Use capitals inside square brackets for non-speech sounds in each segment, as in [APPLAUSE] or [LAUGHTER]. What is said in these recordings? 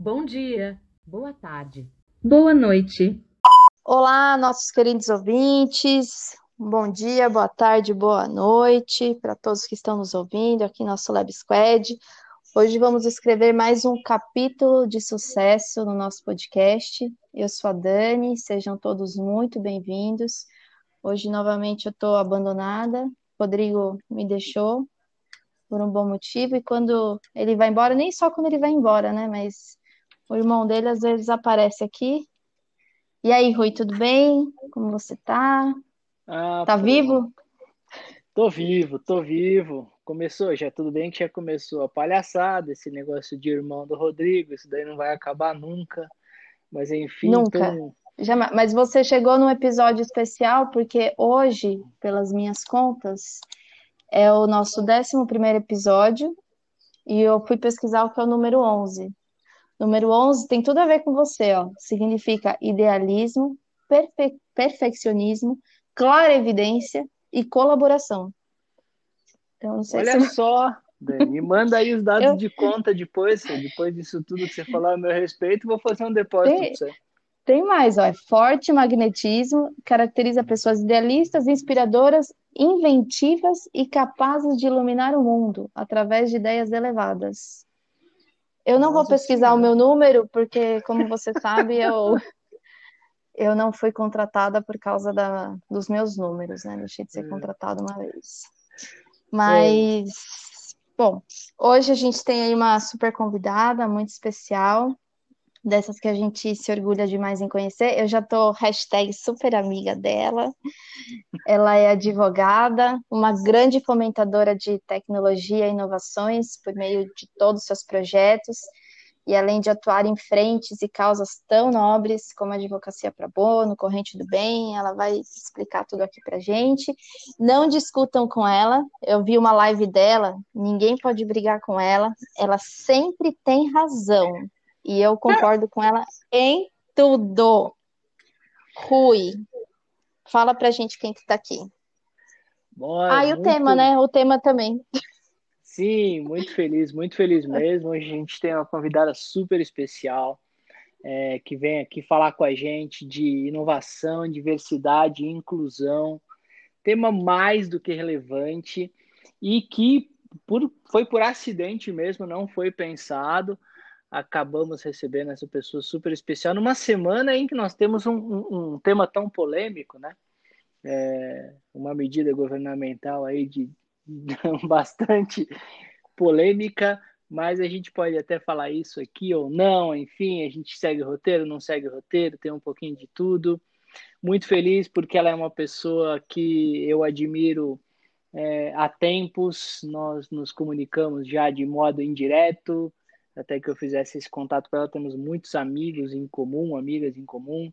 Bom dia, boa tarde, boa noite. Olá, nossos queridos ouvintes. Bom dia, boa tarde, boa noite para todos que estão nos ouvindo aqui no nosso Lab Squad. Hoje vamos escrever mais um capítulo de sucesso no nosso podcast. Eu sou a Dani, sejam todos muito bem-vindos. Hoje, novamente, eu estou abandonada. Rodrigo me deixou por um bom motivo, e quando ele vai embora, nem só quando ele vai embora, né? Mas o irmão dele às vezes aparece aqui. E aí, Rui, tudo bem? Como você tá? Ah, tá pô, vivo? Tô vivo, tô vivo. Começou, já tudo bem que já começou a palhaçada, esse negócio de irmão do Rodrigo, isso daí não vai acabar nunca. Mas enfim, Nunca. então, Jamais. Mas você chegou num episódio especial porque hoje, pelas minhas contas, é o nosso 11º episódio e eu fui pesquisar o que é o número 11. Número 11 tem tudo a ver com você, ó. Significa idealismo, perfe- perfeccionismo, clarevidência e colaboração. Então, não sei olha se só, Dani, me manda aí os dados Eu- de conta depois, depois disso tudo que você falou a meu respeito, vou fazer um depósito Tem- pra você. Tem mais, ó, é forte magnetismo, caracteriza pessoas idealistas, inspiradoras, inventivas e capazes de iluminar o mundo através de ideias elevadas. Eu não vou pesquisar o meu número, porque, como [LAUGHS] você sabe, eu, eu não fui contratada por causa da, dos meus números, né? Deixei de ser É. contratada uma vez. Mas, bom, hoje a gente tem aí uma super convidada, muito especial dessas que a gente se orgulha demais em conhecer. Eu já tô hashtag super amiga dela. Ela é advogada, uma grande fomentadora de tecnologia e inovações por meio de todos os seus projetos. E além de atuar em frentes e causas tão nobres como a advocacia para bono, corrente do bem, ela vai explicar tudo aqui pra gente. Não discutam com ela. Eu vi uma live dela, ninguém pode brigar com ela. Ela sempre tem razão. E eu concordo com ela em tudo. Rui, fala pra gente quem que tá aqui. Bora, Ah, e o muito- tema, né? O tema também. Sim, muito feliz, muito feliz mesmo. Hoje a gente tem uma convidada super especial é, que vem aqui falar com a gente de inovação, diversidade e inclusão. Tema mais do que relevante e que por- foi por acidente mesmo, não foi pensado. Acabamos recebendo essa pessoa super especial numa semana em que nós temos um, um- um tema tão polêmico, né? É, uma medida governamental aí de [LAUGHS] bastante polêmica, mas a gente pode até falar isso aqui ou não, enfim, a gente segue o roteiro, não segue o roteiro, tem um pouquinho de tudo. Muito feliz porque ela é uma pessoa que eu admiro é, há tempos, nós nos comunicamos já de modo indireto, até que eu fizesse esse contato com ela, temos muitos amigos em comum, amigas em comum,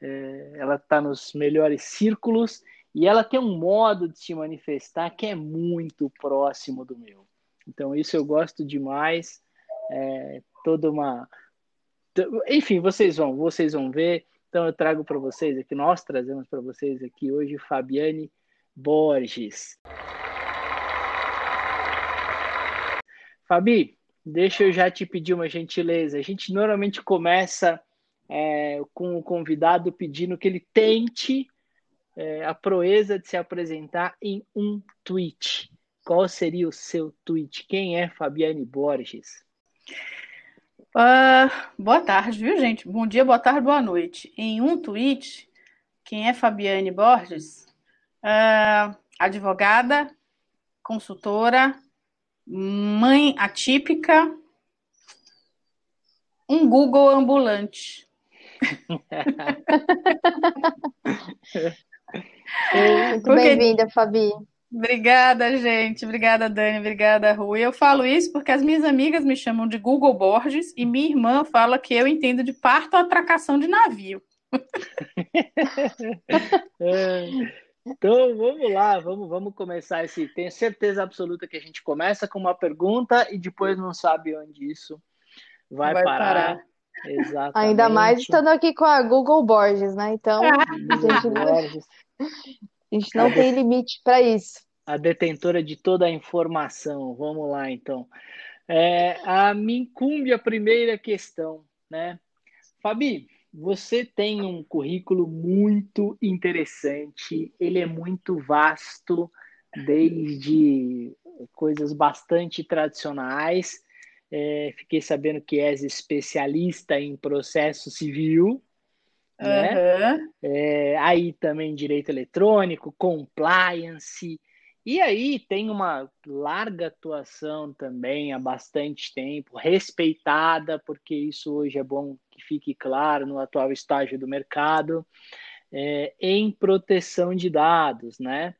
é, ela está nos melhores círculos e ela tem um modo de se manifestar que é muito próximo do meu. Então, isso eu gosto demais. É, toda uma. Enfim, vocês vão, vocês vão ver. Então, eu trago para vocês aqui, nós trazemos para vocês aqui hoje Fabiane Borges. Fabi, deixa eu já te pedir uma gentileza. A gente normalmente começa é, com o convidado pedindo que ele tente é, a proeza de se apresentar em um tweet. Qual seria o seu tweet? Quem é Fabiane Borges? Ah, boa tarde, viu, gente? Bom dia, boa tarde, boa noite. Em um tweet, quem é Fabiane Borges? Ah, advogada, consultora, mãe atípica, um Google ambulante. [LAUGHS] Muito Porque- bem-vinda, Fabi. Obrigada, gente. Obrigada, Dani. Obrigada, Rui. Eu falo isso porque as minhas amigas me chamam de Google Borges e minha irmã fala que eu entendo de parto ou atracação de navio. [LAUGHS] [LAUGHS] Então, vamos lá, vamos, vamos começar esse. Tenho certeza absoluta que a gente começa com uma pergunta e depois não sabe onde isso vai, Vai parar. parar. Exatamente. Ainda mais estando aqui com a Google Borges, né? Então, [LAUGHS] gente, Borges, a gente não tem limite para isso. a detentora de toda a informação. Vamos lá, então. É, a me incumbe a primeira questão, né? Fabi, você tem um currículo muito interessante, ele é muito vasto, desde coisas bastante tradicionais. É, fiquei sabendo que és especialista em processo civil, uhum. né? É, aí também direito eletrônico, compliance. E aí tem uma larga atuação também há bastante tempo, respeitada, porque isso hoje é bom que fique claro no atual estágio do mercado, é, em proteção de dados, né?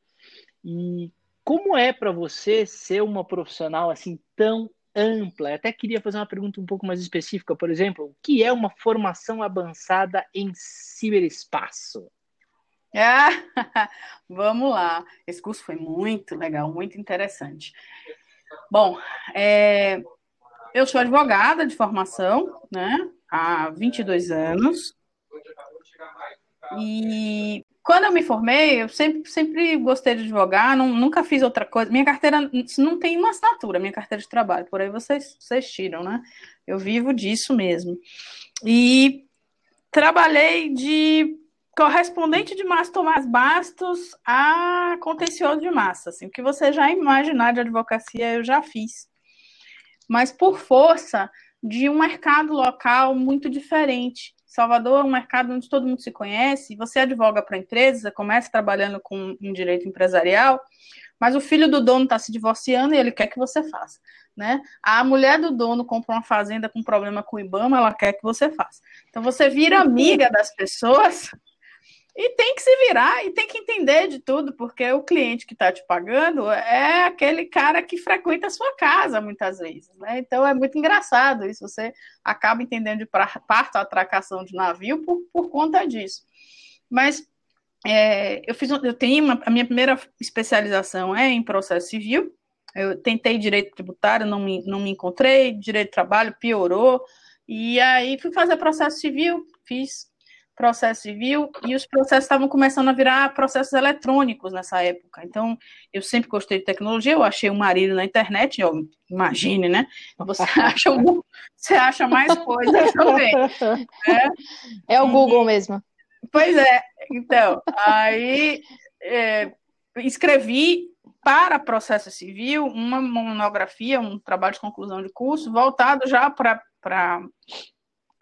E como é para você ser uma profissional assim tão ampla? Eu até queria fazer uma pergunta um pouco mais específica, por exemplo, o que é uma formação avançada em ciberespaço? Ah, [LAUGHS] vamos lá. Esse curso foi muito legal, muito interessante. Bom, é, eu sou advogada de formação, né? Há 22 anos. E quando eu me formei, eu sempre, sempre gostei de advogar, não, nunca fiz outra coisa. Minha carteira não tem uma assinatura, minha carteira de trabalho, por aí vocês, vocês tiram, né? Eu vivo disso mesmo. E trabalhei de correspondente de Márcio Tomás Bastos a contencioso de massa. Assim, o que você já imaginar de advocacia, eu já fiz. Mas por força de um mercado local muito diferente. Salvador é um mercado onde todo mundo se conhece, você advoga para empresas, começa trabalhando com um direito empresarial, mas o filho do dono está se divorciando e ele quer que você faça. Né? A mulher do dono comprou uma fazenda com problema com o IBAMA, ela quer que você faça. Então você vira amiga das pessoas e tem que se virar e tem que entender de tudo, porque o cliente que está te pagando é aquele cara que frequenta a sua casa muitas vezes, né? Então é muito engraçado isso. Você acaba entendendo de parto a atracação de navio por, por conta disso. Mas é, eu fiz, eu tenho uma, a minha primeira especialização é em processo civil. Eu tentei direito tributário, não me, não me encontrei, direito de trabalho piorou. E aí fui fazer processo civil, fiz processo civil e os processos estavam começando a virar processos eletrônicos nessa época. Então, eu sempre gostei de tecnologia, eu achei um marido na internet, eu, imagine, né? Você [LAUGHS] acha, você acha mais coisas também. Né? É o Google e, mesmo. Pois é, então, aí é, escrevi para processo civil uma monografia, um trabalho de conclusão de curso voltado já para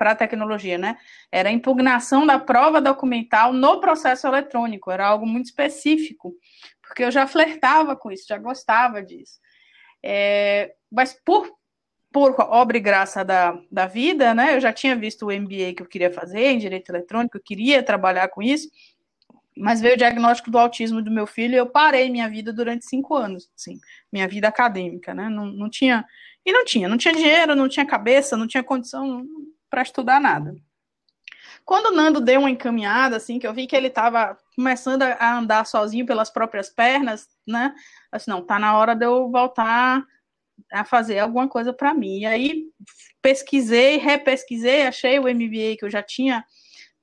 para a tecnologia, né? Era a impugnação da prova documental no processo eletrônico, era algo muito específico, porque eu já flertava com isso, já gostava disso. É, mas por, por obra e graça da, da vida, né? Eu já tinha visto o MBA que eu queria fazer em direito eletrônico, eu queria trabalhar com isso, mas veio o diagnóstico do autismo do meu filho e eu parei minha vida durante cinco anos, sim, minha vida acadêmica, né? Não, não tinha. E não tinha, não tinha dinheiro, não tinha cabeça, não tinha condição, para estudar nada. Quando o Nando deu uma encaminhada, assim, que eu vi que ele estava começando a andar sozinho pelas próprias pernas, né? Assim, não, tá na hora de eu voltar a fazer alguma coisa para mim. E aí pesquisei, repesquisei, achei o MBA que eu já tinha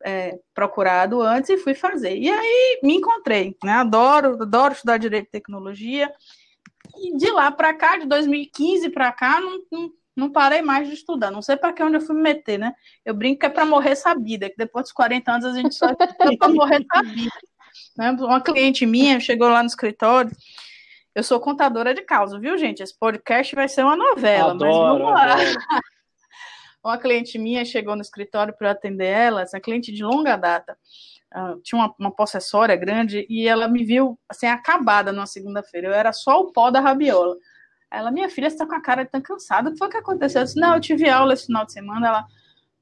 é, procurado antes e fui fazer. E aí me encontrei, né? Adoro, adoro estudar direito e tecnologia. E de lá para cá, de 2015 para cá, não, não não parei mais de estudar. Não sei para que onde eu fui me meter, né? Eu brinco que é para morrer sabida, que depois dos 40 anos a gente só é para morrer sabida. Né? Uma cliente minha chegou lá no escritório. Eu sou contadora de causa, viu, gente? Esse podcast vai ser uma novela, adoro, mas vamos lá. [LAUGHS] Uma cliente minha chegou no escritório para atender ela, essa cliente de longa data. Uh, tinha uma, uma possessória grande e ela me viu assim acabada numa segunda-feira. Eu era só o pó da rabiola. Ela, minha filha, está com a cara tão cansada. O que foi que aconteceu? Eu disse, não, eu tive aula esse final de semana. Ela,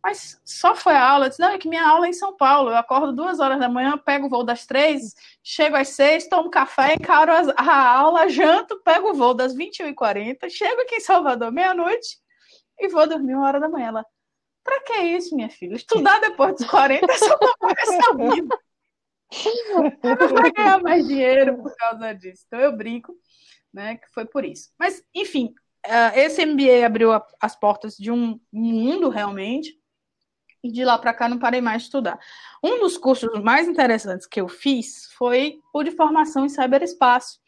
mas só foi a aula? Eu disse, não, é que minha aula é em São Paulo. Eu acordo duas horas da manhã, pego o voo das três, chego às seis, tomo café, encaro a aula, janto, pego o voo das 21h40, chego aqui em Salvador meia-noite e vou dormir uma hora da manhã. Ela, pra que isso, minha filha? Estudar depois dos 40 é só uma essa vida. [LAUGHS] Eu não vai ganhar mais dinheiro por causa disso. Então eu brinco né? Que foi por isso. Mas, enfim, uh, esse MBA abriu as portas de um mundo realmente, e de lá para cá não parei mais de estudar. Um dos cursos mais interessantes que eu fiz foi o de formação em ciberespaço.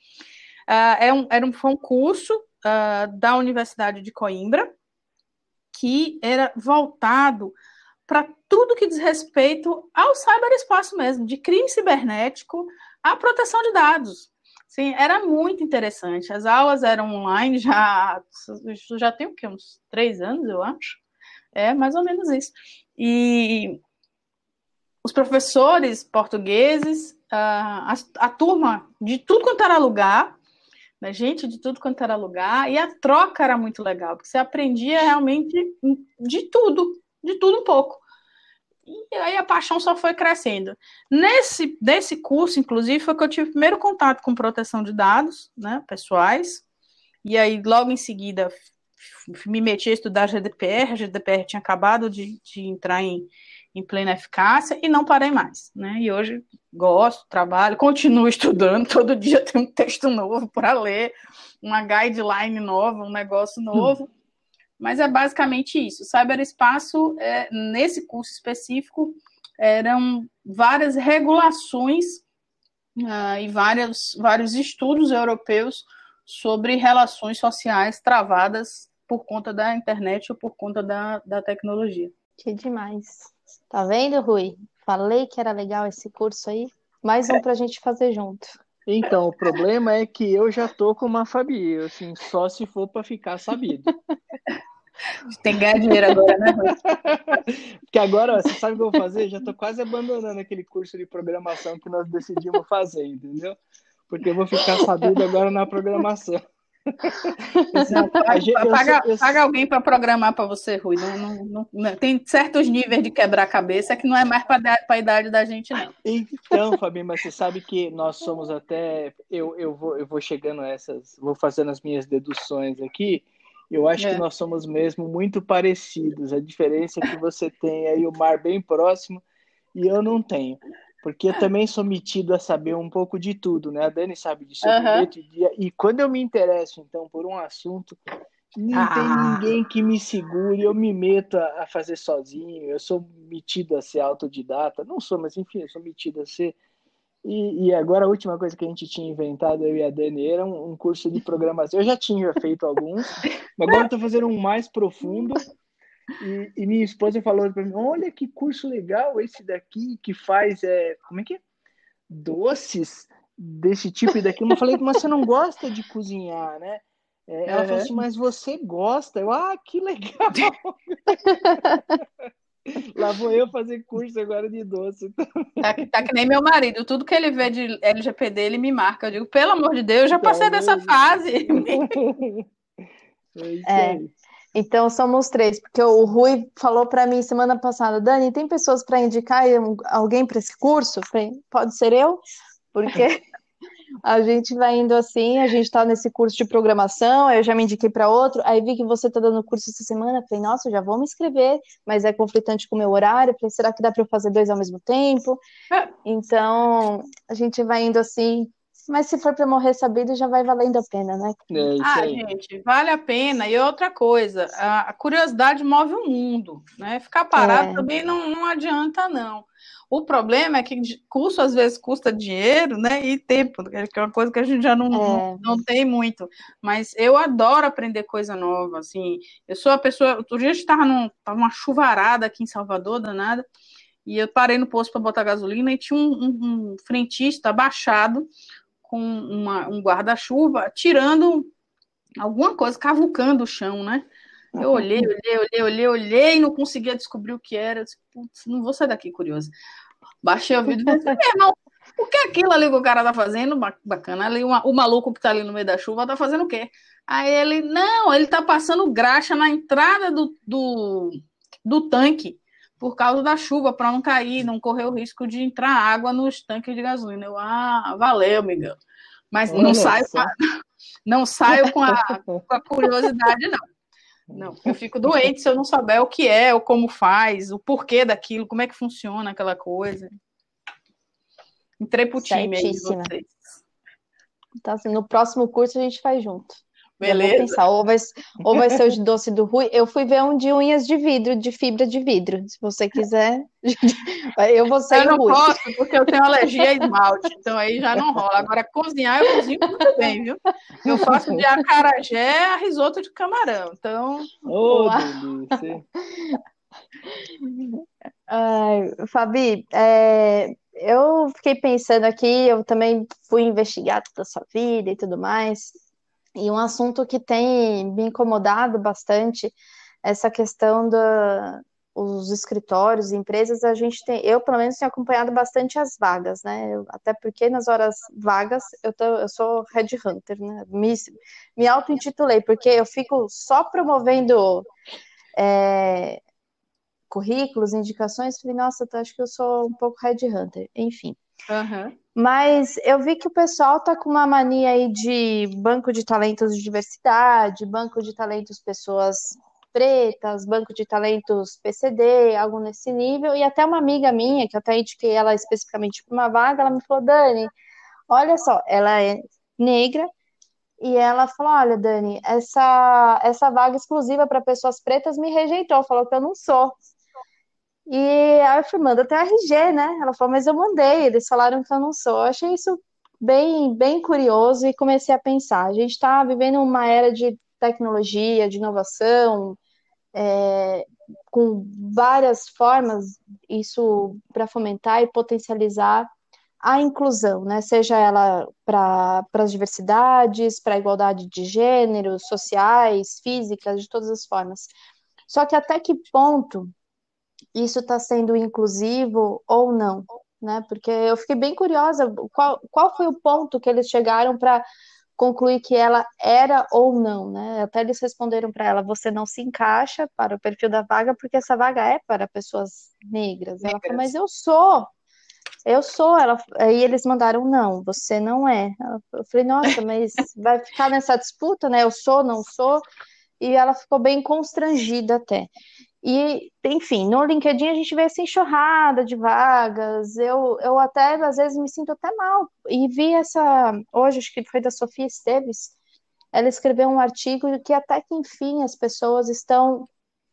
Uh, é um, era um, foi um curso uh, da Universidade de Coimbra, que era voltado para tudo que diz respeito ao cyberespaço mesmo, de crime cibernético à proteção de dados. Sim, era muito interessante. As aulas eram online já, já tem o quê? Uns três anos, eu acho. É mais ou menos isso. E os professores portugueses, a, a, a turma de tudo quanto era lugar, né, gente de tudo quanto era lugar, e a troca era muito legal, porque você aprendia realmente de tudo, de tudo um pouco. E aí a paixão só foi crescendo. Nesse desse curso, inclusive, foi que eu tive primeiro contato com proteção de dados, né, pessoais. E aí, logo em seguida, me meti a estudar GDPR. A GDPR tinha acabado de, de entrar em, em plena eficácia e não parei mais, né? E hoje gosto, trabalho, continuo [LAUGHS] estudando, todo dia tem um texto novo para ler, uma guideline nova, um negócio novo. Hum. Mas é basicamente isso. Cyberespaço, é, nesse curso específico, eram várias regulações uh, e vários, vários estudos europeus sobre relações sociais travadas por conta da internet ou por conta da, da tecnologia. Que demais. Tá vendo, Rui? Falei que era legal esse curso aí. Mais um para a gente fazer junto. Então, o problema é que eu já tô com uma Fabi, assim, só se for para ficar sabido. [LAUGHS] Tem que ganhar dinheiro agora, né? [LAUGHS] Porque agora, você sabe o que eu vou fazer? Já tô quase abandonando aquele curso de programação que nós decidimos fazer, entendeu? Porque eu vou ficar sabido agora na programação. [LAUGHS] Não, paga, gente, paga, eu, paga, alguém para programar para você, Rui. Não, não, não, tem certos níveis de quebrar-cabeça que não é mais para a idade da gente, não. Então, Fabi, mas você sabe que nós somos até. Eu, eu, vou, eu vou chegando a essas. Vou fazendo as minhas deduções aqui. Eu acho é. que nós somos mesmo muito parecidos. A diferença é que você tem aí o mar bem próximo e eu não tenho porque eu também sou metido a saber um pouco de tudo, né? A Dani sabe disso. Uhum. E, e quando eu me interesso, então, por um assunto, não ah. tem ninguém que me segure, eu me meto a, a, fazer sozinho, eu sou metido a ser autodidata, não sou, mas enfim, eu sou metido a ser. E, e agora a última coisa que a gente tinha inventado, eu e a Dani, era um, um curso de programação. Eu já tinha feito alguns, mas agora estou fazendo um mais profundo e, e, minha esposa falou para mim: olha que curso legal esse daqui que faz, é, como é que é? Doces desse tipo e daquilo. Eu falei, mas você não gosta de cozinhar, né? É, ela falou assim, mas você gosta? Eu, ah, que legal! [LAUGHS] Lá vou eu fazer curso agora de doce. Tá, tá, que nem meu marido, tudo que ele vê de LGPD, ele me marca. Eu digo, pelo amor de Deus, já passei então, dessa fase. É é. Então somos três, porque o Rui falou para mim semana passada, Dani, tem pessoas para indicar alguém para esse curso? Falei, pode ser eu, porque a gente vai indo assim, a gente está nesse curso de programação, eu já me indiquei para outro, aí vi que você está dando curso essa semana, falei, nossa, já vou me inscrever, mas é conflitante com o meu horário, falei, será que dá para eu fazer dois ao mesmo tempo? [LAUGHS] Então, a gente vai indo assim, mas se for para morrer sabido, já vai valendo a pena, né? É ah, aí. gente, vale a pena. E outra coisa, a curiosidade move o mundo, né? Ficar parado é. também não, não adianta, não. O problema é que curso às vezes custa dinheiro, né? E tempo, que é uma coisa que a gente já não, é. não, tem muito. Mas eu adoro aprender coisa nova, assim. Eu sou a pessoa. Outro dia a gente estava numa chuvarada aqui em Salvador, danada. E eu parei no posto para botar gasolina e tinha um, um, um frentista abaixado com uma, um guarda-chuva, tirando alguma coisa, cavucando o chão, né? Eu olhei, olhei, olhei, olhei, olhei e não conseguia descobrir o que era. Disse, Putz, não vou sair daqui curiosa. Baixei o vídeo e disse, meu irmão, o que é aquilo ali que o cara tá fazendo? Bacana. Ali, uma, o maluco que tá ali no meio da chuva tá fazendo o quê? Aí ele, não, ele tá passando graxa na entrada do, do, do tanque por causa da chuva, para não cair, não correr o risco de entrar água nos tanques de gasolina. Eu, ah, valeu, Miguel. Mas não saio, a, [LAUGHS] não saio com a, [LAUGHS] com a curiosidade, não. Não, eu fico doente se eu não souber o que é, ou como faz, o porquê daquilo, como é que funciona aquela coisa. Entrei pro time aí de vocês. Então, assim, no próximo curso a gente faz junto. Beleza. vou pensar, ou vai, ou vai ser o de doce do Rui. Eu fui ver um de unhas de vidro, de fibra de vidro. Se você quiser, [LAUGHS] eu vou ser eu o Rui. Eu não posso, porque eu tenho alergia a esmalte, então aí já não rola. Agora, cozinhar, eu cozinho muito bem, viu? Eu faço de acarajé a risoto de camarão, então... Ô, oh, delícia! [LAUGHS] Ai, Fabi, é, eu fiquei pensando aqui, eu também fui investigar toda a sua vida e tudo mais, e um assunto que tem me incomodado bastante, essa questão dos escritórios, empresas, a gente tem, eu pelo menos tenho acompanhado bastante as vagas, né? Eu, até porque nas horas vagas eu, tô, eu sou headhunter, né? Me, me auto-intitulei, porque eu fico só promovendo é, currículos, indicações, falei, nossa, eu acho que eu sou um pouco headhunter, enfim. Uhum. Mas eu vi que o pessoal tá com uma mania aí de banco de talentos de diversidade, banco de talentos pessoas pretas, banco de talentos PCD, algo nesse nível, e até uma amiga minha, que eu até indiquei ela especificamente para uma vaga, ela me falou, Dani, olha só, ela é negra, e ela falou, olha, Dani, essa, essa vaga exclusiva para pessoas pretas me rejeitou, falou que eu não sou. E aí eu manda até RG, né? Ela falou, mas eu mandei, eles falaram que eu não sou. Eu achei isso bem, bem curioso e comecei a pensar. A gente está vivendo uma era de tecnologia, de inovação, é, com várias formas, isso para fomentar e potencializar a inclusão, né? Seja ela para as diversidades, para a igualdade de gêneros, sociais, físicas, de todas as formas. Só que até que ponto isso está sendo inclusivo ou não, né? Porque eu fiquei bem curiosa, qual, qual foi o ponto que eles chegaram para concluir que ela era ou não, né? Até eles responderam para ela: você não se encaixa para o perfil da vaga porque essa vaga é para pessoas negras. negras. Ela falou: mas eu sou. Eu sou, ela, aí eles mandaram, não, você não é. Eu falei, nossa, mas vai ficar nessa disputa, né? Eu sou, não sou, e ela ficou bem constrangida até. E, enfim, no LinkedIn a gente vê essa enxurrada de vagas. Eu, eu até, às vezes, me sinto até mal. E vi essa, hoje, acho que foi da Sofia Esteves, ela escreveu um artigo que até que, enfim, as pessoas estão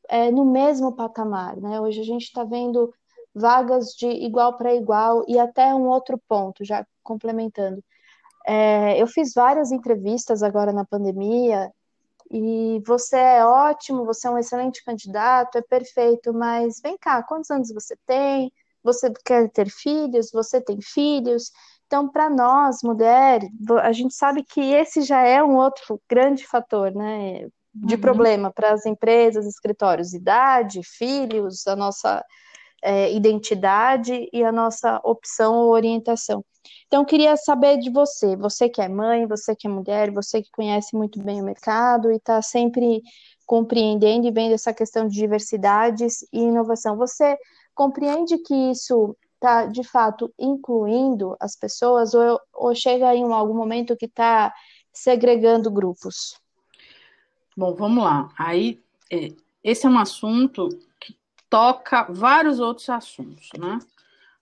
é, no mesmo patamar, né? Hoje a gente está vendo vagas de igual para igual e até um outro ponto, já complementando. É, eu fiz várias entrevistas agora na pandemia e você é ótimo, você é um excelente candidato, é perfeito, mas vem cá, quantos anos você tem? Você quer ter filhos? Você tem filhos? Então, para nós, mulheres, a gente sabe que esse já é um outro grande fator, né? De uhum. problema para as empresas, escritórios, idade, filhos, a nossa é, identidade e a nossa opção ou orientação. Então, queria saber de você, você que é mãe, você que é mulher, você que conhece muito bem o mercado e está sempre compreendendo e vendo essa questão de diversidades e inovação. Você compreende que isso está, de fato, incluindo as pessoas ou, ou chega em algum momento que está segregando grupos? Bom, vamos lá. Aí, é, esse é um assunto que toca vários outros assuntos, né?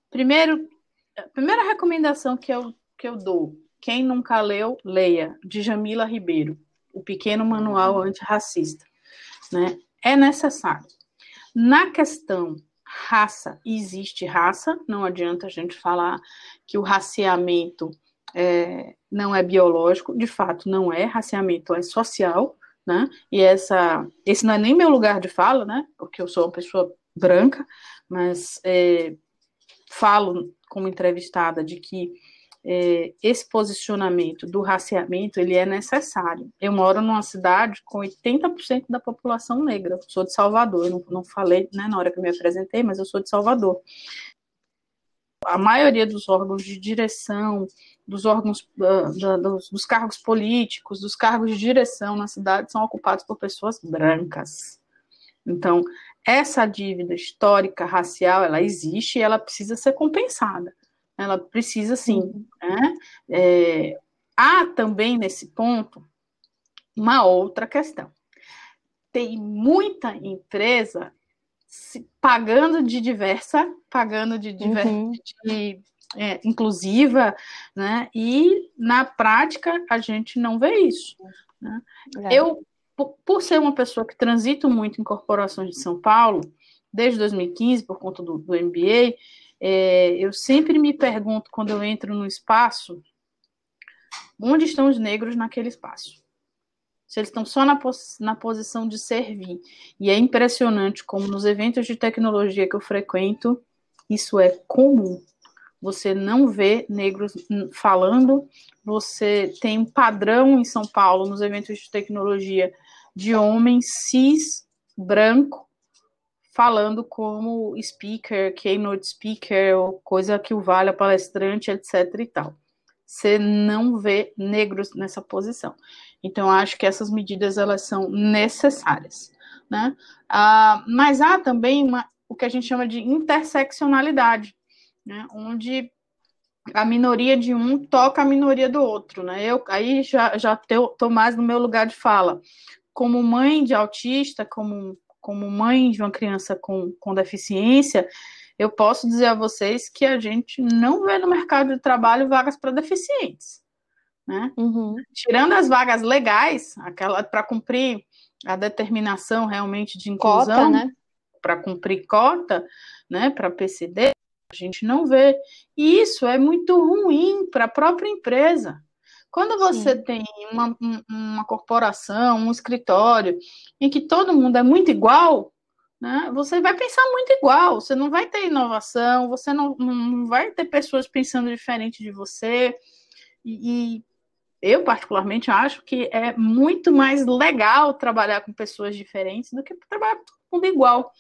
Primeiro, a primeira recomendação que eu, que eu dou, quem nunca leu, leia, de Jamila Ribeiro, O Pequeno Manual Antirracista. Né? É necessário. Na questão raça, existe raça, não adianta a gente falar que o raciamento é, não é biológico, de fato não é, raciamento é social, né? E essa, esse não é nem meu lugar de fala, né? Porque eu sou uma pessoa branca, mas é, falo como entrevistada de que é, esse posicionamento do raciamento ele é necessário. Eu moro numa cidade com 80% da população negra. sou de Salvador. Eu não, não falei né, na hora que me apresentei, mas eu sou de Salvador. A maioria dos órgãos de direção, dos órgãos uh, dos, dos cargos políticos, dos cargos de direção na cidade são ocupados por pessoas brancas. Então, essa dívida histórica racial, ela existe e ela precisa ser compensada. Ela precisa, sim. Né? É, há também, nesse ponto, uma outra questão. Tem muita empresa se, pagando de diversa, pagando de, diversa, uhum. de é, inclusiva, né? E na prática a gente não vê isso. Né? É. Eu, por ser uma pessoa que transito muito em corporações de São Paulo, desde 2015, por conta do, do MBA, é, eu sempre me pergunto, quando eu entro no espaço, onde estão os negros naquele espaço? Se eles estão só na, pos na posição de servir. E é impressionante como nos eventos de tecnologia que eu frequento, isso é comum. Você não vê negros falando, você tem um padrão em São Paulo, nos eventos de tecnologia, de homens cis, branco, falando como speaker, keynote speaker, ou coisa que o valha palestrante, etc e tal. Você não vê negros nessa posição. Então, acho que essas medidas elas são necessárias. Né? Ah, mas há também uma, o que a gente chama de interseccionalidade, né? onde a minoria de um toca a minoria do outro. Né? Eu aí já, já estou mais no meu lugar de fala. Como mãe de autista, como, como mãe de uma criança com, com deficiência, eu posso dizer a vocês que a gente não vê no mercado de trabalho vagas para deficientes. Né? Uhum. Tirando as vagas legais, aquela para cumprir a determinação realmente de inclusão, né? para cumprir cota, né, para PCD, a gente não vê. E isso é muito ruim para a própria empresa. Quando você Sim. tem uma, uma corporação, um escritório, em que todo mundo é muito igual, né, você vai pensar muito igual, você não vai ter inovação, você não, não vai ter pessoas pensando diferente de você. E, e eu, particularmente, acho que é muito mais legal trabalhar com pessoas diferentes do que trabalhar com todo mundo igual.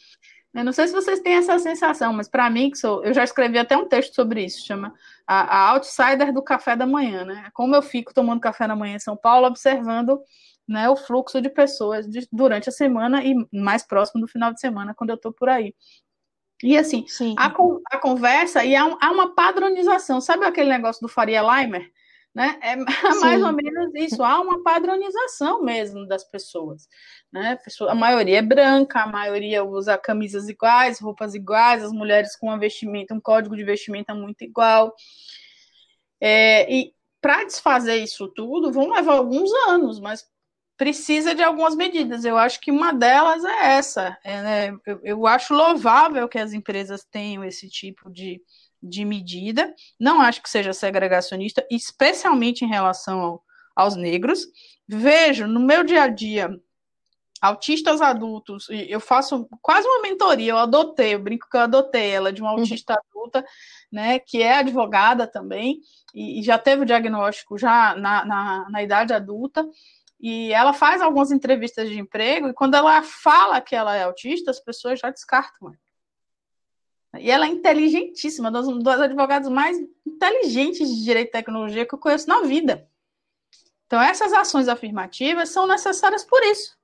Eu não sei se vocês têm essa sensação, mas para mim, que sou, eu já escrevi até um texto sobre isso, chama a, a, Outsider do Café da Manhã, né? Como eu fico tomando café da manhã em São Paulo, observando né, o fluxo de pessoas de, durante a semana e mais próximo do final de semana, quando eu estou por aí. E assim, a, a, conversa e há, há, uma padronização. Sabe aquele negócio do Faria Limer? Né? É [LAUGHS] mais ou menos isso, há uma padronização mesmo das pessoas. Né? A maioria é branca, a maioria usa camisas iguais, roupas iguais, as mulheres com uma vestimenta, um código de vestimenta muito igual. É, e para desfazer isso tudo, vão levar alguns anos, mas precisa de algumas medidas. Eu acho que uma delas é essa. É, né? eu, eu acho louvável que as empresas tenham esse tipo de, de medida. Não acho que seja segregacionista, especialmente em relação ao, aos negros. Vejo no meu dia a dia autistas adultos, eu faço quase uma mentoria, eu adotei, eu brinco que eu adotei ela de uma uhum. autista adulta, né, que é advogada também, e, e já teve o diagnóstico já na, na, na, idade adulta, e ela faz algumas entrevistas de emprego, e quando ela fala que ela é autista, as pessoas já descartam ela. E ela é inteligentíssima, das, das advogadas mais inteligentes de direito e tecnologia que eu conheço na vida. Então, essas ações afirmativas são necessárias por isso,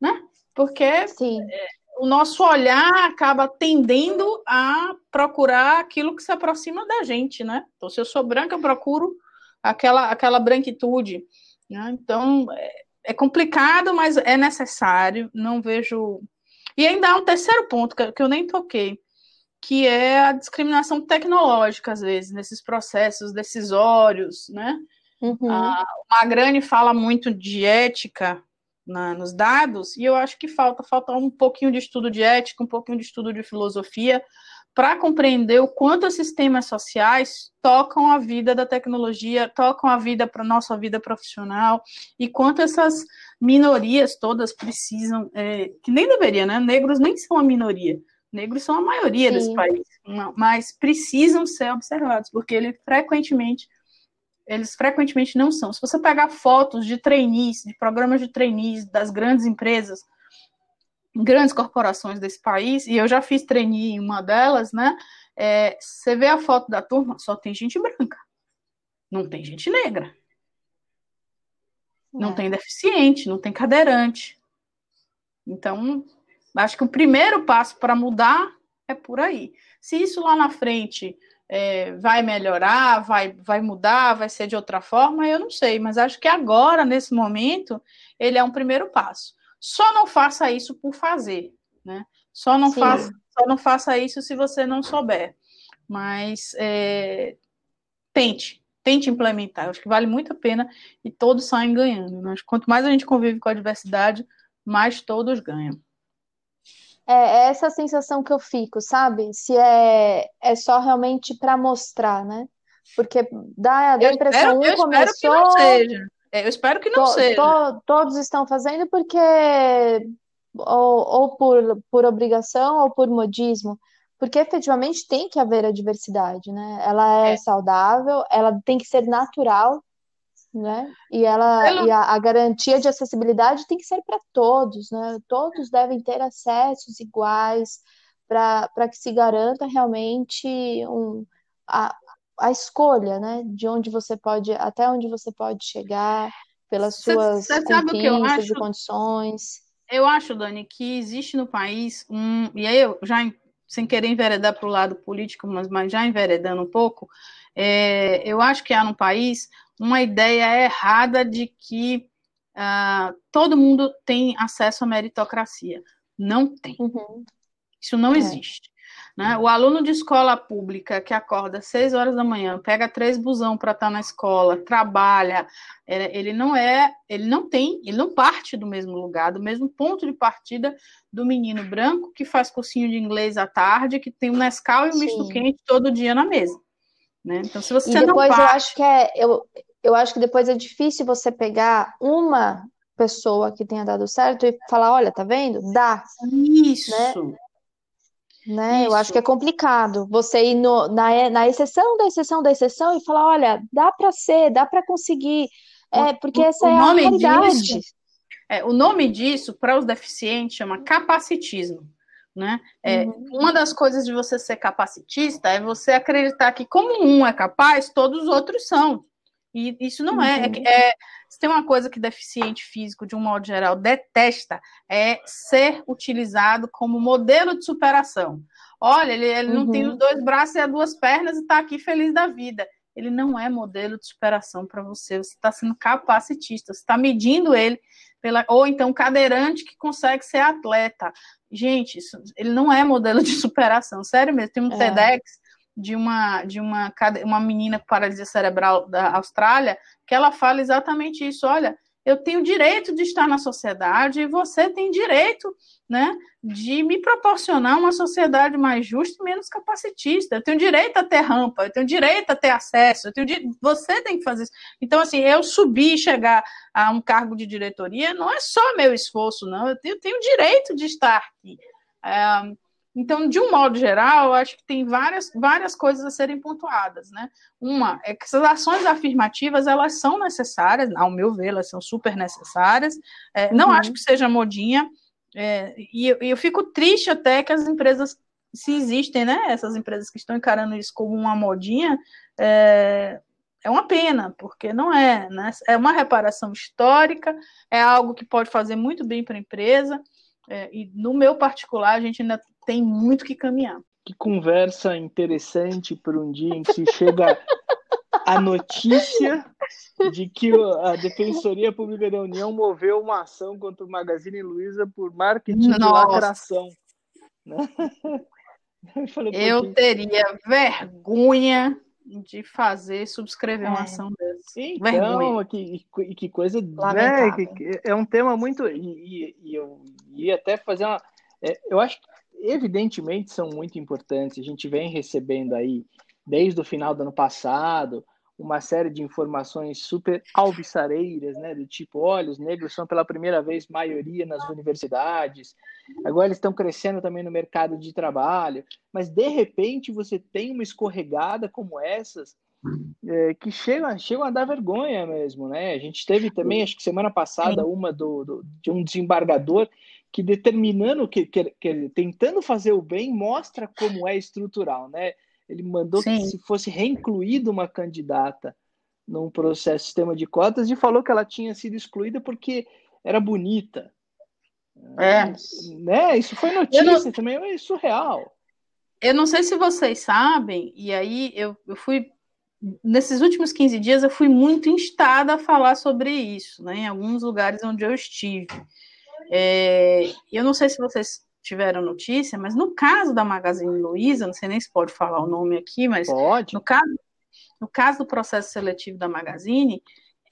né? Porque é, o nosso olhar acaba tendendo a procurar aquilo que se aproxima da gente, né? Então, se eu sou branca, eu procuro aquela, aquela branquitude. Né? Então, é, é complicado, mas é necessário. Não vejo. E ainda há um terceiro ponto que eu nem toquei que é a discriminação tecnológica, às vezes, nesses processos decisórios, né? Uhum. A Magrani fala muito de ética na, nos dados, e eu acho que falta, falta um pouquinho de estudo de ética, um pouquinho de estudo de filosofia, para compreender o quanto os sistemas sociais tocam a vida da tecnologia, tocam a vida para nossa vida profissional, e quanto essas minorias todas precisam, é, que nem deveria, né? Negros nem são a minoria, negros são a maioria Sim. desse país, mas precisam ser observados, porque ele frequentemente eles frequentemente não são. Se você pegar fotos de trainees, de programas de trainees das grandes empresas, grandes corporações desse país, e eu já fiz trainee em uma delas, né? É, você vê a foto da turma, só tem gente branca, não tem gente negra, não é. tem deficiente, não tem cadeirante. Então, Acho que o primeiro passo para mudar é por aí. Se isso lá na frente é, vai melhorar, vai, vai mudar, vai ser de outra forma, eu não sei, mas acho que agora, nesse momento, ele é um primeiro passo. Só não faça isso por fazer, né? Só não, faça, só não faça isso se você não souber. Mas é, tente, tente implementar. Eu acho que vale muito a pena e todos saem ganhando. Né? Quanto mais a gente convive com a diversidade, mais todos ganham. É, é essa sensação que eu fico, sabe? Se é, é só realmente para mostrar, né? Porque dá, dá a impressão, espero, um começou. É, eu espero que não to, seja. To, todos estão fazendo porque ou, ou por, por obrigação ou por modismo, porque efetivamente tem que haver a diversidade, né? Ela é, é. saudável, ela tem que ser natural, né? E ela e a, a, garantia de acessibilidade tem que ser para todos, né? Todos devem ter acessos iguais para que se garanta realmente um, a, a escolha, né? De onde você pode, até onde você pode chegar, pelas suas cê, cê conquistas e condições. Eu acho, Dani, que existe no país um. E aí eu já, sem querer enveredar para o lado político, mas, mas já enveredando um pouco, é, eu acho que há no país uma ideia errada de que uh, todo mundo tem acesso à meritocracia. Não tem. Uhum. Isso não é. existe. Né? O aluno de escola pública que acorda às seis horas da manhã, pega três busão para estar tá na escola, trabalha, ele não é, ele não tem, ele não parte do mesmo lugar, do mesmo ponto de partida do menino branco que faz cursinho de inglês à tarde, que tem um Nescau e um misto quente todo dia na mesa. Né? Então, se você e depois não parte... eu acho que é, eu, eu acho que depois é difícil você pegar uma pessoa que tenha dado certo e falar, olha, tá vendo? Dá. Isso. Né? Né? Eu acho que é complicado você ir no, na, na exceção da exceção da exceção e falar, olha, dá para ser, dá para conseguir, é, porque essa o é a realidade. Disso, é, o nome disso, para os deficientes, chama capacitismo. Né? É, uhum. Uma das coisas de você ser capacitista é você acreditar que, como um é capaz, todos os outros são. E isso não é, é uhum. é. Se tem uma coisa que deficiente físico, de um modo geral, detesta, é ser utilizado como modelo de superação. Olha, ele, ele uhum. não tem uhum. os dois braços e as duas pernas e está aqui feliz da vida. Ele não é modelo de superação para você. Você está sendo capacitista, você está medindo ele pela. Ou então cadeirante que consegue ser atleta. Gente, isso, ele não é modelo de [LAUGHS] superação. Sério mesmo, tem um é. TEDx de uma de uma, uma menina com paralisia cerebral da Austrália, que ela fala exatamente isso. Olha, eu tenho direito de estar na sociedade e você tem direito, né, de me proporcionar uma sociedade mais justa e menos capacitista. Eu tenho direito a ter rampa, eu tenho direito a ter acesso, eu tenho você tem que fazer isso. Então, assim, eu subir e chegar a um cargo de diretoria não é só meu esforço, não. Eu tenho, eu tenho direito de estar aqui. É, então, de um modo geral, eu acho que tem várias, várias coisas a serem pontuadas, né? Uma é que essas ações afirmativas, elas são necessárias, ao meu ver, elas são super necessárias. É, não uhum. acho que seja modinha, é, e, eu, eu fico triste até que as empresas, se existem, né? Essas empresas que estão encarando isso como uma modinha, é, é uma pena, porque não é, né? É uma reparação histórica, é algo que pode fazer muito bem para a empresa. É, e no meu particular, a gente ainda tem muito que caminhar. Que conversa interessante para um dia em que se chega a notícia de que a Defensoria Pública da União moveu uma ação contra o Magazine Luiza por marketing Nossa. de lacração. Né? [LAUGHS] Eu, Eu teria vergonha de fazer, subscrever é. uma ação dessa. Então, que, que coisa, né? Que, é um tema muito. E, e, e eu ia até fazer uma. É, eu acho que evidentemente são muito importantes. A gente vem recebendo aí, desde o final do ano passado, uma série de informações super alvissareiras, né? Do tipo, olha, os negros são pela primeira vez maioria nas universidades, agora eles estão crescendo também no mercado de trabalho, mas de repente você tem uma escorregada como essas é, que chegam, chegam a dar vergonha mesmo, né? A gente teve também, acho que semana passada, uma do, do de um desembargador que determinando que, que, que tentando fazer o bem mostra como é estrutural, né? Ele mandou Sim. que se fosse reincluída uma candidata num processo sistema de cotas e falou que ela tinha sido excluída porque era bonita. É. Né? Isso foi notícia não... também, é surreal. Eu não sei se vocês sabem, e aí eu, eu fui. Nesses últimos 15 dias eu fui muito instada a falar sobre isso, né, em alguns lugares onde eu estive. É, eu não sei se vocês tiveram notícia, mas no caso da Magazine Luiza, não sei nem se pode falar o nome aqui, mas pode. no caso no caso do processo seletivo da Magazine,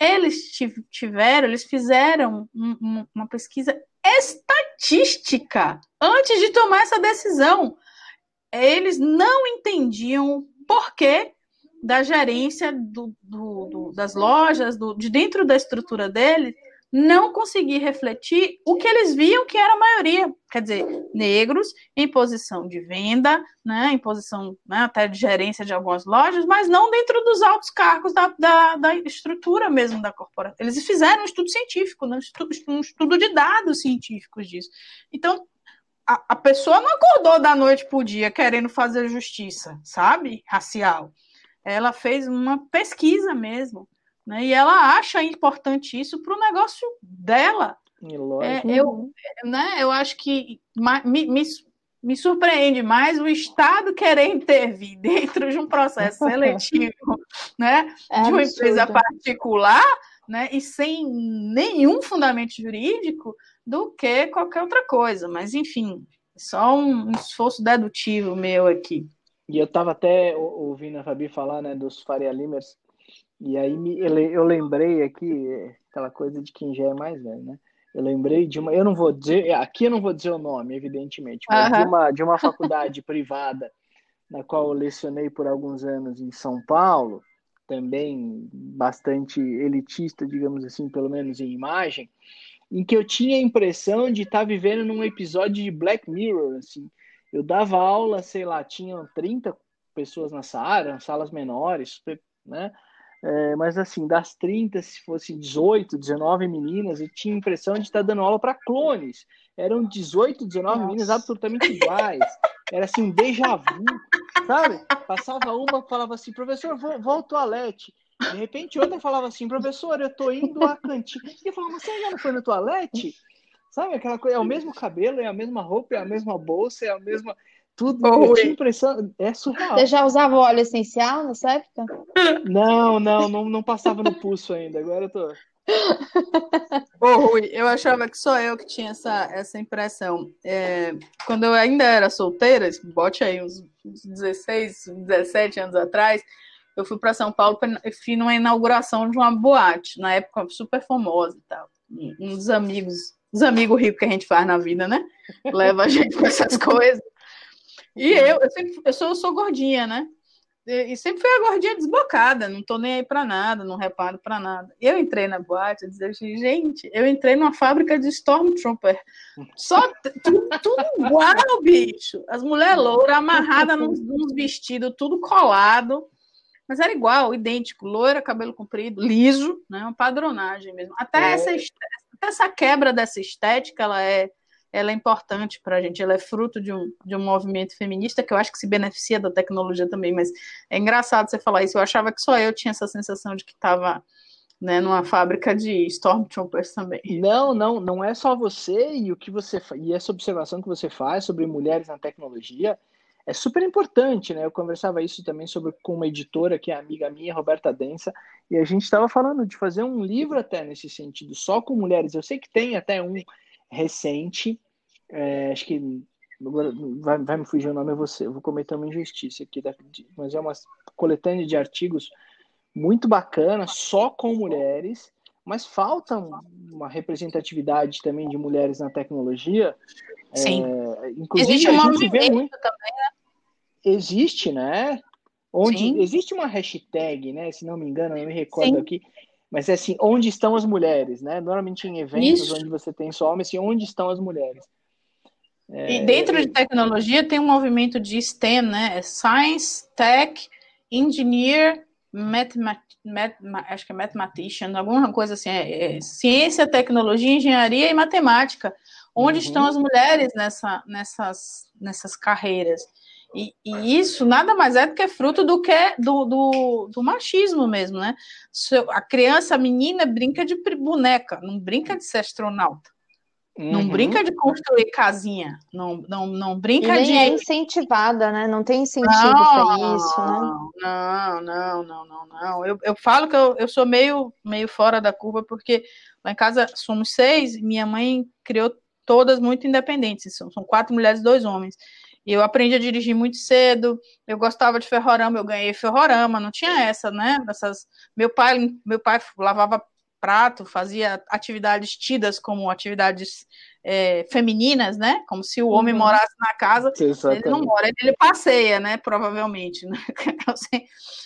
eles tiveram, eles fizeram uma pesquisa estatística antes de tomar essa decisão. Eles não entendiam por que da gerência do, do, do, das lojas, de dentro da estrutura deles, não conseguir refletir o que eles viam que era a maioria, quer dizer, negros em posição de venda, né, em posição né, até de gerência de algumas lojas, mas não dentro dos altos cargos da, da, da estrutura mesmo da corporação. Eles fizeram um estudo científico, né, um, estudo, de dados científicos disso. Então, a, a pessoa não acordou da noite para o dia querendo fazer justiça, sabe, racial. Ela fez uma pesquisa mesmo né? E ela acha importante isso para o negócio dela. É, eu, né, eu acho que me, me, me, surpreende mais o Estado querer intervir [LAUGHS] dentro de um processo [LAUGHS] seletivo né, é de uma empresa particular né, e sem nenhum fundamento jurídico do que qualquer outra coisa. Mas, enfim, só um esforço dedutivo meu aqui. E eu estava até ouvindo a Fabi falar né, dos Faria Limers, e aí eu lembrei aqui, aquela coisa de quem já é mais velho, né? Eu lembrei de uma, eu não vou dizer, aqui eu não vou dizer o nome, evidentemente, mas de, uma, de uma faculdade privada na qual eu lecionei por alguns anos em São Paulo, também bastante elitista, digamos assim, pelo menos em imagem, em que eu tinha a impressão de estar vivendo num episódio de Black Mirror, assim. Eu dava aula, sei lá, tinham 30 pessoas na sala, salas menores, né? É, mas assim, das 30, se fosse 18, 19 meninas, eu tinha a impressão de estar dando aula para clones. Eram 18, 19 Nossa. meninas absolutamente iguais. Era assim, um déjà vu, sabe? Passava uma falava assim, professor, vou, vou ao toalete. De repente, outra falava assim, professor, eu tô indo à cantina. E eu falava, mas você já não foi no toalete? Sabe aquela coisa? É o mesmo cabelo, é a mesma roupa, é a mesma bolsa, é a mesma. Tudo, eu tinha impressão, é surreal. Você já usava óleo essencial nessa época? Não, não, não, não passava no pulso ainda, agora eu tô... Ô, Rui, eu achava que só eu que tinha essa, essa impressão. É, quando eu ainda era solteira, bote aí uns 16, 17 anos atrás, eu fui para São Paulo e fui numa inauguração de uma boate, na época super famosa e tal. Um dos amigos, os amigos ricos que a gente faz na vida, né? Leva a gente para essas coisas. E eu, eu, sempre, eu, sou, eu sou gordinha, né? E, sempre fui a gordinha desbocada, não tô nem aí para nada, não reparo para nada. Eu entrei na boate e disse assim, gente, eu entrei numa fábrica de Stormtrooper. Só tudo, tudo igual, bicho. As mulheres louras amarradas nos, nos vestidos, tudo colado. Mas era igual, idêntico, loira, cabelo comprido, liso, né? Uma padronagem mesmo. Até, é. essa, até essa quebra dessa estética, ela é ela é importante para a gente, ela é fruto de um, de um movimento feminista que eu acho que se beneficia da tecnologia também, mas é engraçado você falar isso, eu achava que só eu tinha essa sensação de que estava né, numa fábrica de Stormtroopers também. Não, não, não é só você e o que você e essa observação que você faz sobre mulheres na tecnologia é super importante, né? Eu conversava isso também sobre com uma editora que é amiga minha, Roberta Densa, e a gente estava falando de fazer um livro até nesse sentido, só com mulheres. Eu sei que tem até um recente, é, acho que agora vai, vai, me fugir o nome, eu vou, ser, eu vou cometer uma injustiça aqui, mas é uma coletânea de artigos muito bacana, só com mulheres, mas falta uma representatividade também de mulheres na tecnologia. Sim. É, inclusive, existe um movimento muito... também, né? Existe, né? Onde Sim. existe uma hashtag, né? Se não me engano, eu me recordo Sim. aqui, mas é assim, onde estão as mulheres, né? Normalmente em eventos Isso. onde você tem só homens, assim, onde estão as mulheres? É... E dentro de tecnologia tem um movimento de STEM, né? É Science, Tech, Engineer, Mathemat acho que é Mathematician, alguma coisa assim, é, é ciência, tecnologia, engenharia e matemática. Onde uhum. estão as mulheres nessa, nessas, nessas carreiras? E, e, isso nada mais é do que fruto do que do, do, do machismo mesmo, né? A criança, a menina, brinca de boneca, não brinca de ser astronauta. Uhum. Não brinca de construir casinha, não, não, não brinca e nem de. é incentivada, né? Não tem incentivo para isso, né? Não, não, não, não, não. Eu, eu falo que eu, eu sou meio, meio fora da curva, porque lá em casa somos seis, e minha mãe criou todas muito independentes. São, são quatro mulheres e dois homens. Eu aprendi a dirigir muito cedo. Eu gostava de ferrorama, eu ganhei ferrorama. Não tinha essa, né? Essas... Meu pai, meu pai lavava prato, fazia atividades tidas como atividades é, femininas, né? Como se o homem uhum. morasse na casa. Exatamente. Ele não mora, ele passeia, né? Provavelmente. Né? [LAUGHS]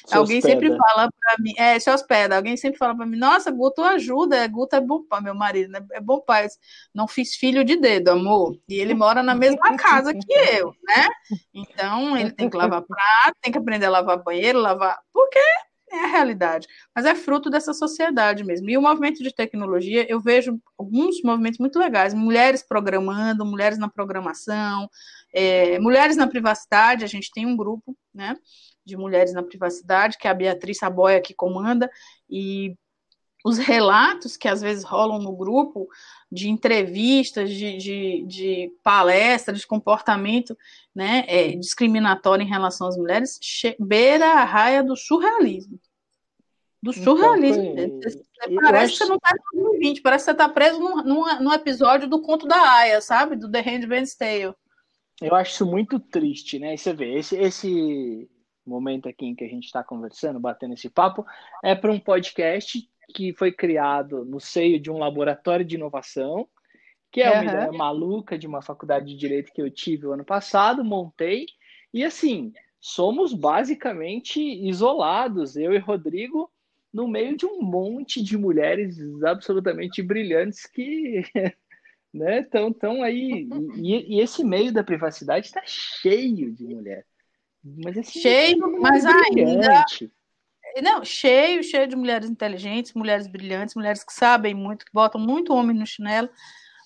Se alguém hospeda. sempre fala para mim, é, se hospeda, alguém sempre fala para mim, nossa, Guto ajuda, Guto é bom pai, meu marido, né? É bom pai. Não fiz filho de dedo, amor. E ele mora na mesma casa que [LAUGHS] eu, né? Então ele tem que lavar prato, tem que aprender a lavar banheiro, lavar. Por quê? É a realidade, mas é fruto dessa sociedade mesmo. E o movimento de tecnologia, eu vejo alguns movimentos muito legais, mulheres programando, mulheres na programação, é, mulheres na privacidade, a gente tem um grupo, né, de mulheres na privacidade, que é a Beatriz Saboia que comanda, e os relatos que às vezes rolam no grupo de entrevistas, de, de, de palestras, de comportamento né, é, discriminatório em relação às mulheres, beira a raia do surrealismo. Do então, surrealismo. Então, parece acho... que você não está em 2020, parece que você está preso num, num, num, episódio do conto da Aya, sabe? Do The Handmaid's Tale. Eu acho isso muito triste, né? E você vê, esse, esse momento aqui em que a gente está conversando, batendo esse papo, é para um podcast que foi criado no seio de um laboratório de inovação, que é uma uhum. ideia maluca de uma faculdade de direito que eu tive o ano passado, montei, e assim, somos basicamente isolados, eu e Rodrigo, no meio de um monte de mulheres absolutamente brilhantes que [LAUGHS] né, estão tão aí. E, e, esse meio da privacidade está cheio de mulher. Mas assim, cheio, mas ainda não, cheio, cheio de mulheres inteligentes, mulheres brilhantes, mulheres que sabem muito, que botam muito homem no chinelo,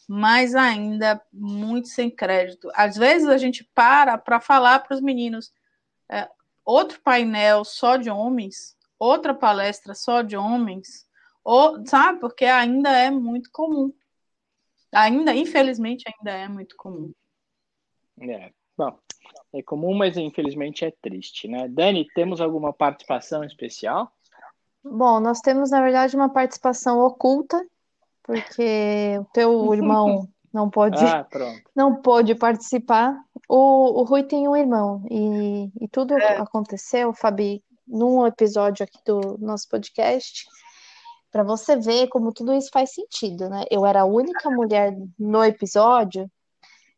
mas ainda muito sem crédito. Às vezes a gente para para falar para os meninos é, outro painel só de homens, outra palestra só de homens, ou sabe? Porque ainda é muito comum. Ainda, infelizmente, ainda é muito comum. É, bom, é comum, mas infelizmente é triste, né? Dani, temos alguma participação especial? Bom, nós temos, na verdade, uma participação oculta, porque o teu [LAUGHS] irmão não pode, ah, não pôde participar. O, o Rui tem um irmão, e, e tudo é. aconteceu, Fabi, num episódio aqui do nosso podcast, para você ver como tudo isso faz sentido, né? Eu era a única mulher no episódio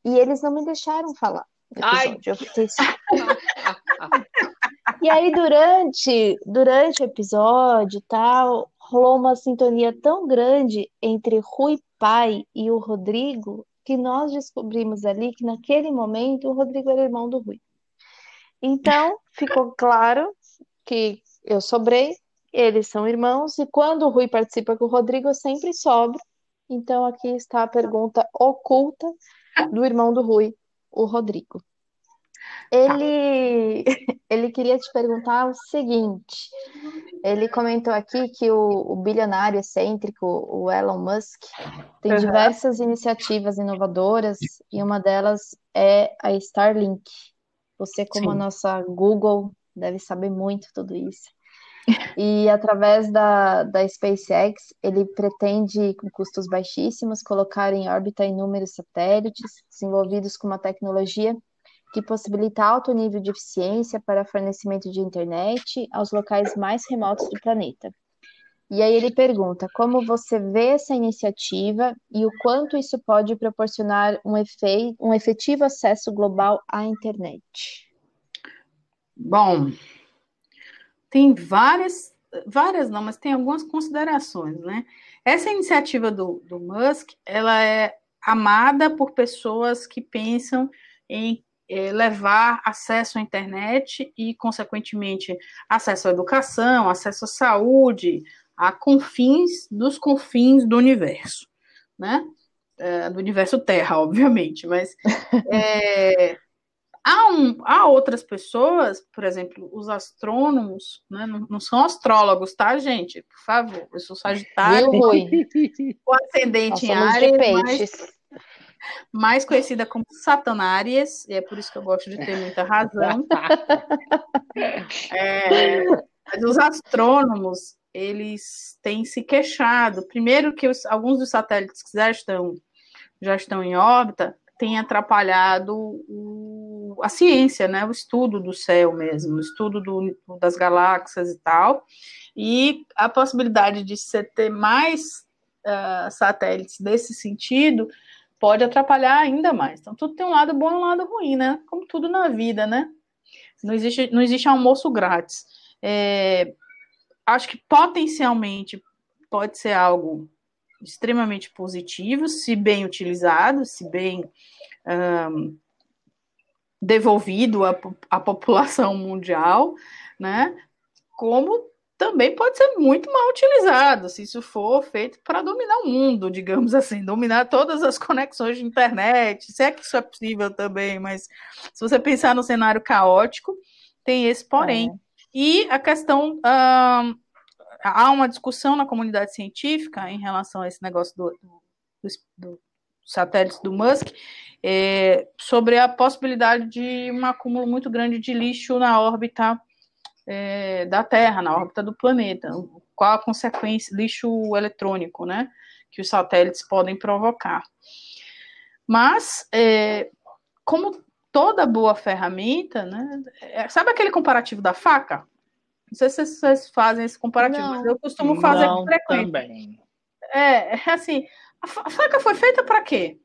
e eles não me deixaram falar episódio. Eu fiquei [LAUGHS] E aí, durante, durante o episódio tal, rolou uma sintonia tão grande entre Rui Pai e o Rodrigo que nós descobrimos ali que naquele momento o Rodrigo era irmão do Rui. Então, ficou claro que eu sobrei, eles são irmãos, e quando o Rui participa com o Rodrigo, eu sempre sobro. Então, aqui está a pergunta oculta do irmão do Rui, o Rodrigo. Ele, [LAUGHS] ele queria te perguntar o seguinte: ele comentou aqui que o, o bilionário excêntrico, o Elon Musk, tem uhum. diversas iniciativas inovadoras e uma delas é a Starlink. Você, como Sim. a nossa Google, deve saber muito tudo isso. E através da, da SpaceX, ele pretende, com custos baixíssimos, colocar em órbita inúmeros satélites desenvolvidos com uma tecnologia que possibilita alto nível de eficiência para fornecimento de internet aos locais mais remotos do planeta. E aí ele pergunta como você vê essa iniciativa e o quanto isso pode proporcionar um, efeito, um efetivo acesso global à internet. Bom, tem várias, várias não, mas tem algumas considerações, né? Essa iniciativa do, do Musk, ela é amada por pessoas que pensam em é, levar acesso à internet e, consequentemente, acesso à educação, acesso à saúde, a confins dos confins do universo, né? É, do universo Terra, obviamente, mas é, [LAUGHS] há, um, há outras pessoas, por exemplo, os astrônomos, né? não, não, são astrólogos, tá, gente? Por favor, eu sou Sagitário, o ascendente em Ares, mas mais conhecida como Satanárias, e é por isso que eu gosto de ter muita razão. [LAUGHS] é, mas os astrônomos, eles têm se queixado. Primeiro que os, alguns dos satélites que já estão, já estão em órbita têm atrapalhado o, a ciência, né? O estudo do céu mesmo, o estudo do, das galáxias e tal. E a possibilidade de você ter mais uh, satélites nesse sentido pode atrapalhar ainda mais. Então, tudo tem um lado bom e um lado ruim, né? Como tudo na vida, né? Não existe, não existe almoço grátis. É, acho que potencialmente pode ser algo extremamente positivo, se bem utilizado, se bem um, devolvido à, à população mundial, né? Como também pode ser muito mal utilizado, se isso for feito para dominar o mundo, digamos [LAUGHS] assim, dominar todas as conexões de internet, se é que isso é possível também, mas se você pensar no cenário caótico, tem esse porém. É. E a questão há uma discussão na comunidade científica em relação a esse negócio do, do, do satélites do Musk é, sobre a possibilidade de um acúmulo muito grande de lixo na órbita é, da Terra, na órbita do planeta. Qual a consequência, lixo eletrônico, né, que os satélites podem provocar. Mas, é, como toda boa ferramenta, né, é, sabe aquele comparativo da faca? Não sei se vocês fazem esse comparativo, não, mas eu costumo fazer não, frequente. Também. É, é [LAUGHS] assim, a faca foi feita para quê?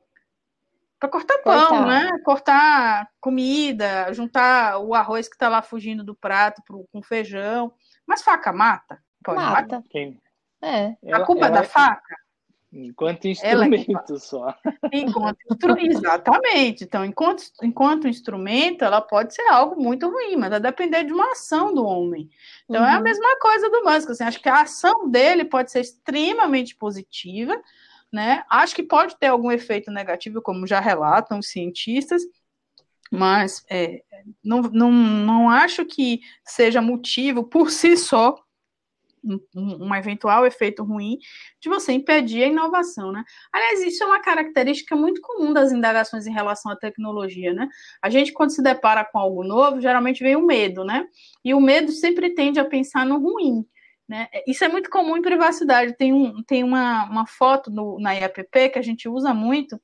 Para cortar pão, cortar. né? Cortar comida, juntar o arroz que está lá fugindo do prato pro, com feijão. Mas faca mata? Pode mata. Quem? É. A culpa ela, é da faca? [LAUGHS] Enquanto instrumento é... só. Enquanto instru... Exatamente. Então, enquanto, enquanto instrumento, ela pode ser algo muito ruim, mas vai depender de uma ação do homem. Então, uhum. é a uhum. mesma coisa do Musk. Assim, acho que a ação dele pode ser extremamente positiva, né? Acho que pode ter algum efeito negativo, como já relatam os cientistas, mas é, não, não, não acho que seja motivo por si só um, um, eventual efeito ruim de você impedir a inovação, né? Aliás, isso é uma característica muito comum das indagações em relação à tecnologia, né? A gente, quando se depara com algo novo, geralmente vem o medo, né? E o medo sempre tende a pensar no ruim. Né? Isso é muito comum em privacidade. Tem, um, tem uma, uma foto no, na IAPP que a gente usa muito,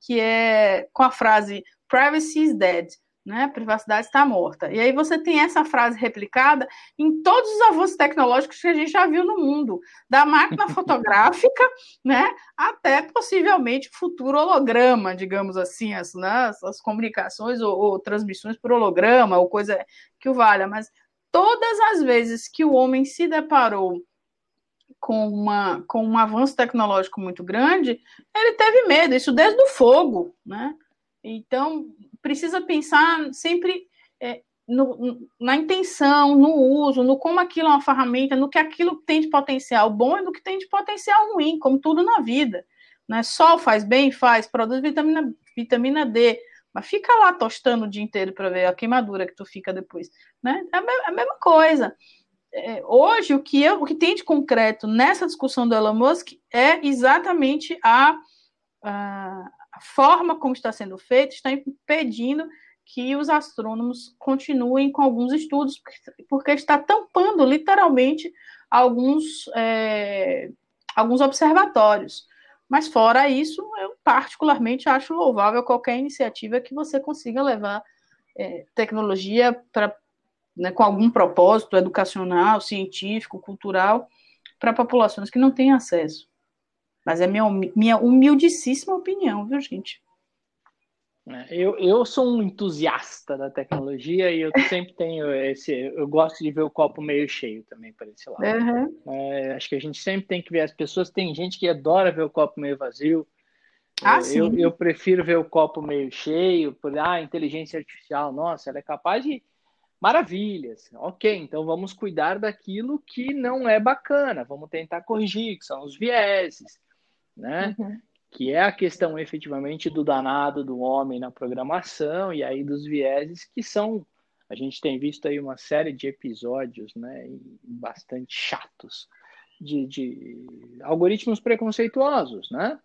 que é com a frase Privacy is dead né? Privacidade está morta. E aí você tem essa frase replicada em todos os avanços tecnológicos que a gente já viu no mundo, da máquina [LAUGHS] fotográfica, né, até possivelmente futuro holograma, digamos assim, as, né, as comunicações ou, ou transmissões por holograma ou coisa que o valha. Mas todas as vezes que o homem se deparou com, uma, com um avanço tecnológico muito grande, ele teve medo, isso desde o fogo, né? Então, precisa pensar sempre é, no, na intenção, no uso, no como aquilo é uma ferramenta, no que aquilo tem de potencial bom e no que tem de potencial ruim, como tudo na vida. Né? Sol faz bem, faz, produz vitamina, vitamina D, mas fica lá tostando o dia inteiro para ver a queimadura que tu fica depois. Né? É a, mesma, coisa. É, hoje, o que, eu, o que tem de concreto nessa discussão do Elon Musk é exatamente a, a a forma como está sendo feito está impedindo que os astrônomos continuem com alguns estudos, porque está tampando literalmente alguns, é, alguns observatórios. Mas fora isso, eu particularmente acho louvável qualquer iniciativa que você consiga levar é, tecnologia para né, com algum propósito educacional, científico, cultural, para populações que não têm acesso. Mas é minha, minha humildíssima opinião, viu, gente? É, eu, eu sou um entusiasta da tecnologia e eu [LAUGHS] sempre tenho esse. Eu gosto de ver o copo meio cheio também para esse lado. Uhum. É, acho que a gente sempre tem que ver as pessoas. Tem gente que adora ver o copo meio vazio. Ah, eu, eu, prefiro ver o copo meio cheio, por ah, inteligência artificial, nossa, ela é capaz de maravilhas. Ok, então vamos cuidar daquilo que não é bacana, vamos tentar corrigir, que são os vieses né? Uhum. Que é a questão efetivamente do danado do homem na programação e aí dos vieses que são a gente tem visto aí uma série de episódios, né, bastante chatos de, de algoritmos preconceituosos, né?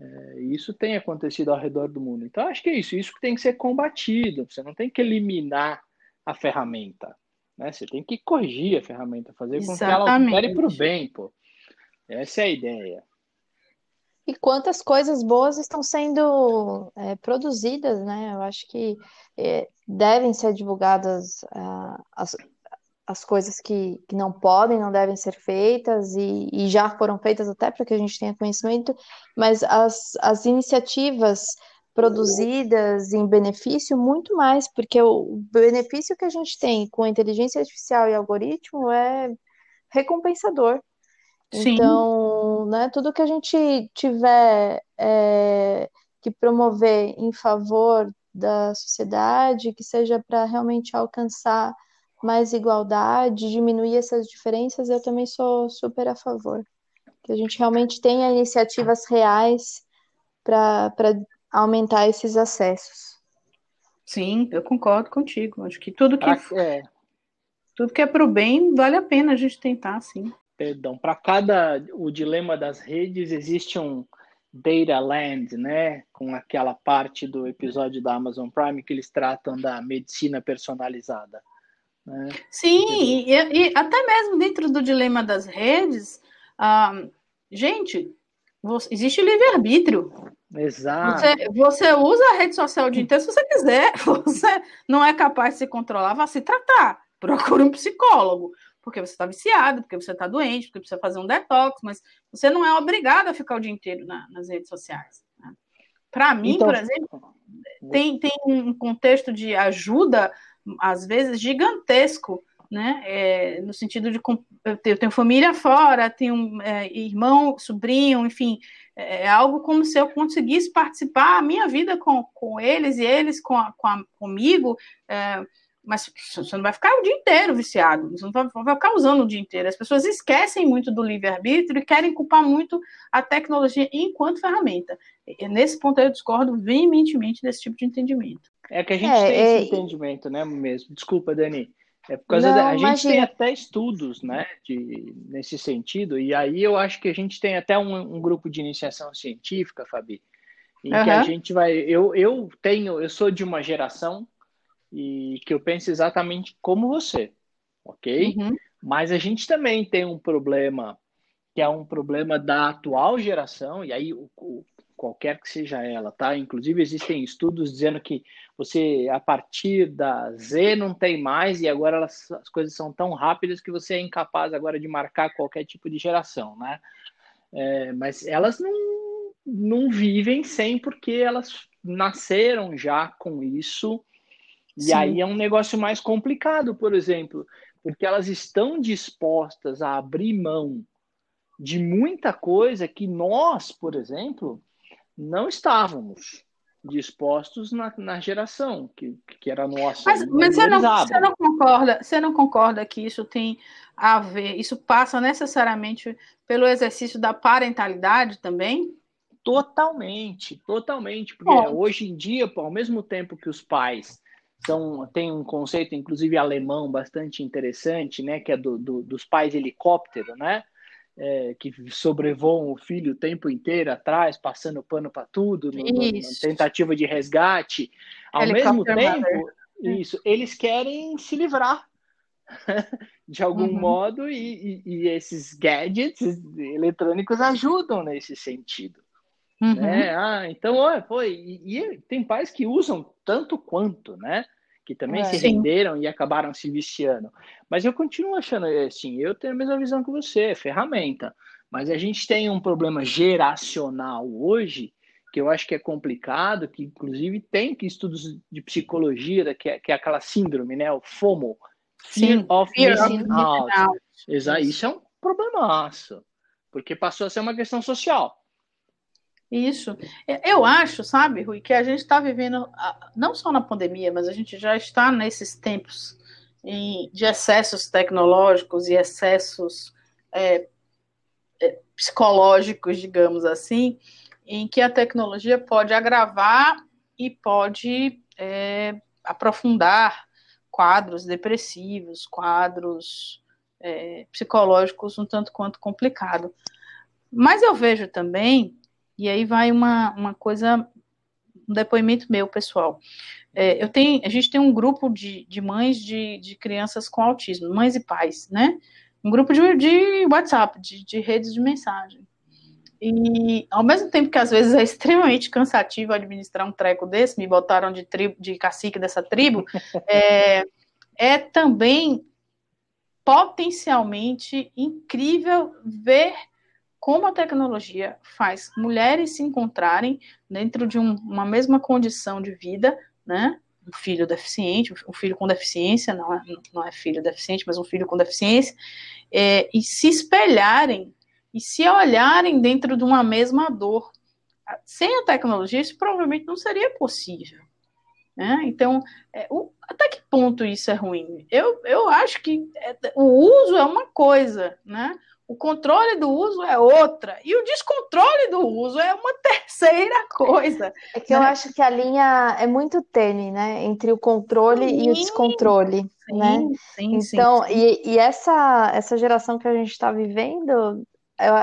É, isso tem acontecido ao redor do mundo. Então, acho que é isso. Isso que tem que ser combatido. Você não tem que eliminar a ferramenta. Né? Você tem que corrigir a ferramenta, fazer com Exatamente. que ela opere para o bem. Pô. Essa é a ideia. E quantas coisas boas estão sendo é, produzidas, né? Eu acho que é, devem ser divulgadas uh, as, as coisas que, que não podem, não devem ser feitas, e, e já foram feitas até para que a gente tenha conhecimento, mas as, as iniciativas produzidas em benefício, muito mais, porque o benefício que a gente tem com inteligência artificial e algoritmo é recompensador. Sim. Então, né, tudo que a gente tiver é, que promover em favor da sociedade, que seja para realmente alcançar mais igualdade, diminuir essas diferenças, eu também sou super a favor. Que a gente realmente tenha iniciativas reais para aumentar esses acessos. Sim, eu concordo contigo. Acho que tudo que é. tudo que é para o bem vale a pena a gente tentar, sim. Perdão, para cada o dilema das redes existe um Data Land, né? Com aquela parte do episódio da Amazon Prime que eles tratam da medicina personalizada. Né? Sim, e, e, até mesmo dentro do dilema das redes, ah, gente, existe livre-arbítrio. Exato. Você, você, usa a rede social o dia inteiro se você quiser. [LAUGHS] Você não é capaz de se controlar, vá se tratar. Procure um psicólogo. Porque você está viciado, porque você está doente, porque precisa fazer um detox, mas você não é obrigado a ficar o dia inteiro na, nas redes sociais. Né? Para mim, então, por exemplo, tem, tem um contexto de ajuda, às vezes, gigantesco né? É, no sentido de eu tenho família fora, tenho é, irmão, sobrinho, enfim, é, é algo como se eu conseguisse participar a minha vida com, com eles e eles com, a, com a, comigo, é, mas você não vai ficar o dia inteiro viciado, você não vai, vai ficar usando o dia inteiro. As pessoas esquecem muito do livre-arbítrio e querem culpar muito a tecnologia enquanto ferramenta. E nesse ponto eu discordo veementemente desse tipo de entendimento. É que a gente é, tem esse é, entendimento, né, mesmo. Desculpa, Dani. É por causa Não, da, a imagina. gente tem até estudos, né, de, nesse sentido, e aí eu acho que a gente tem até um, um grupo de iniciação científica, Fabi, em uhum. que a gente vai, eu, eu tenho, eu sou de uma geração e que eu penso exatamente como você, ok? Uhum. Mas a gente também tem um problema que é um problema da atual geração, e aí o, o qualquer que seja ela, tá? Inclusive existem estudos dizendo que você a partir da Z não tem mais e agora elas, as coisas são tão rápidas que você é incapaz agora de marcar qualquer tipo de geração, né? É, mas elas não, não vivem sem porque elas nasceram já com isso e Sim. aí é um negócio mais complicado, por exemplo, porque elas estão dispostas a abrir mão de muita coisa que nós, por exemplo, não estávamos dispostos na, na geração que, que era nossa. Mas, mas você, não, você, não, concorda, você não concorda que isso tem a ver, isso passa necessariamente pelo exercício da parentalidade também? Totalmente, totalmente, porque Bom. hoje em dia, ao mesmo tempo que os pais são, tem um conceito, inclusive alemão, bastante interessante, né, que é do, do dos pais helicóptero, né, é, que sobrevoam o filho o tempo inteiro atrás, passando pano para tudo, no, no, tentativa de resgate. Ao mesmo tempo, isso, eles querem se livrar [LAUGHS] de algum uhum. modo e, e, e, esses gadgets eletrônicos ajudam nesse sentido. Uhum. Né? Ah, então, olha, foi. E, e, tem pais que usam tanto quanto, né? que também é, se sim. renderam e acabaram se viciando. Mas eu continuo achando assim, eu tenho a mesma visão que você, é ferramenta. Mas a gente tem um problema geracional hoje que eu acho que é complicado, que inclusive tem que estudos de psicologia, que é, que é aquela síndrome, né? O FOMO, Fear Sim, of Fear Missing Out. out. Exato, isso é um problemaço, porque passou a ser uma questão social. Isso. Eu acho, sabe, Rui, que a gente está vivendo, não só na pandemia, mas a gente já está nesses tempos de excessos tecnológicos e excessos é, é, psicológicos, digamos assim, em que a tecnologia pode agravar e pode é, aprofundar quadros depressivos, quadros é, psicológicos um tanto quanto complicado. Mas eu vejo também e aí vai uma, uma coisa, um depoimento meu, pessoal. É, eu tenho, a gente tem um grupo de, de mães de, de crianças com autismo, mães e pais, né? Um grupo de, de WhatsApp, de, de redes de mensagem. E ao mesmo tempo que às vezes é extremamente cansativo administrar um treco desse, me botaram de, tribo, de cacique dessa tribo, é, é também potencialmente incrível ver como a tecnologia faz mulheres se encontrarem dentro de um, uma mesma condição de vida, né? Um filho deficiente, um filho com deficiência, não é, não é filho deficiente, mas um filho com deficiência, é, e se espelharem e se olharem dentro de uma mesma dor. Sem a tecnologia, isso provavelmente não seria possível. Né? Então, é, o, até que ponto isso é ruim? Eu, eu acho que é, o uso é uma coisa, né? O controle do uso é outra. E o descontrole do uso é uma [LAUGHS] terceira coisa. É que né? eu acho que a linha é muito tênue, né? Entre o controle sim, e o descontrole. Sim, né? Sim, então, sim, E, e essa, essa geração que a gente está vivendo,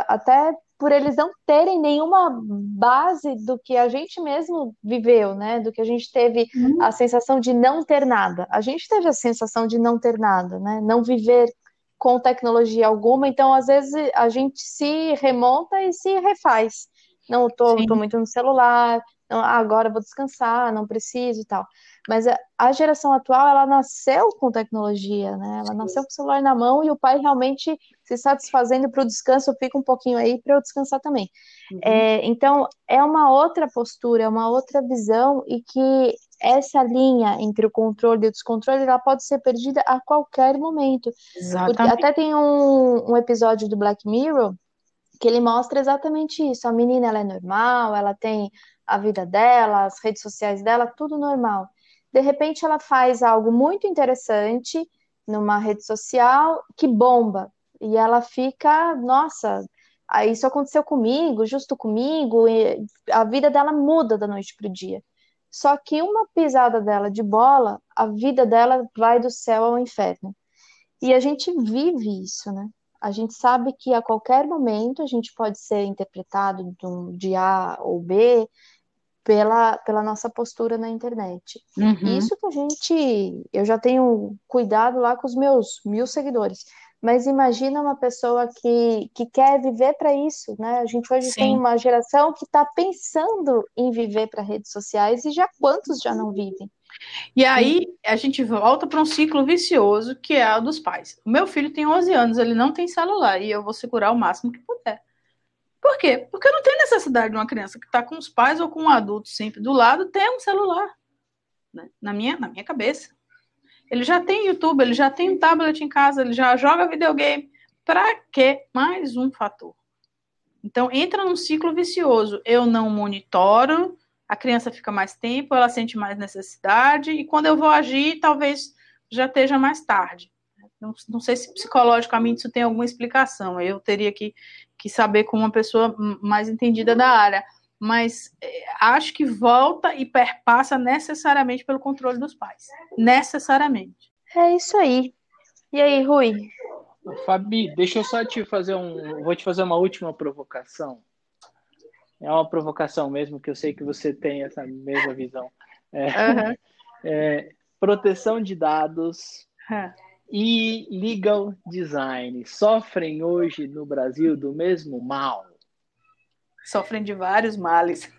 até por eles não terem nenhuma base do que a gente mesmo viveu, né? Do que a gente teve uhum. a sensação de não ter nada. A gente teve a sensação de não ter nada, né? Não viver com tecnologia alguma. Então, às vezes, a gente se remonta e se refaz. Não, estou muito no celular, não, agora vou descansar, não preciso e tal. Mas a, a, geração atual, ela nasceu com tecnologia, né? Ela nasceu com o celular na mão e o pai realmente se satisfazendo para o descanso, fica um pouquinho aí para eu descansar também. Uhum. É, então, é uma outra postura, é uma outra visão e que essa linha entre o controle e o descontrole, ela pode ser perdida a qualquer momento. Exatamente. Porque até tem um, um episódio do Black Mirror que ele mostra exatamente isso. A menina, ela é normal, ela tem a vida dela, as redes sociais dela, tudo normal de repente ela faz algo muito interessante numa rede social que bomba e ela fica, nossa, isso aconteceu comigo, justo comigo, a vida dela muda da noite para o dia. Só que uma pisada dela de bola, a vida dela vai do céu ao inferno. E a gente vive isso, né? A gente sabe que a qualquer momento a gente pode ser interpretado de A ou B, pela, pela nossa postura na internet. Uhum. Isso que a gente. Eu já tenho cuidado lá com os meus mil seguidores. Mas imagina uma pessoa que, que quer viver para isso, né? A gente hoje Sim. tem uma geração que está pensando em viver para redes sociais e já quantos já não vivem? E aí a gente volta para um ciclo vicioso que é o dos pais. O meu filho tem 11 anos, ele não tem celular e eu vou segurar o máximo que puder. Por quê? Porque não tem necessidade de uma criança que está com os pais ou com um adulto sempre do lado ter um celular. Né? Na, minha, na minha cabeça. Ele já tem YouTube, ele já tem um tablet em casa, ele já joga videogame. Para que mais um fator? Então entra num ciclo vicioso. Eu não monitoro, a criança fica mais tempo, ela sente mais necessidade, e quando eu vou agir, talvez já esteja mais tarde. Não, não sei se psicologicamente isso tem alguma explicação. Eu teria que que saber com uma pessoa mais entendida da área. Mas é, acho que volta e perpassa necessariamente pelo controle dos pais. Necessariamente. É isso aí. E aí, Rui? Fabi, deixa eu só te fazer um. Vou te fazer uma última provocação. É uma provocação mesmo, que eu sei que você tem essa mesma visão. É, uhum. [LAUGHS] é, proteção de dados. Uhum e legal design sofrem hoje no Brasil do mesmo mal? Sofrem de vários males.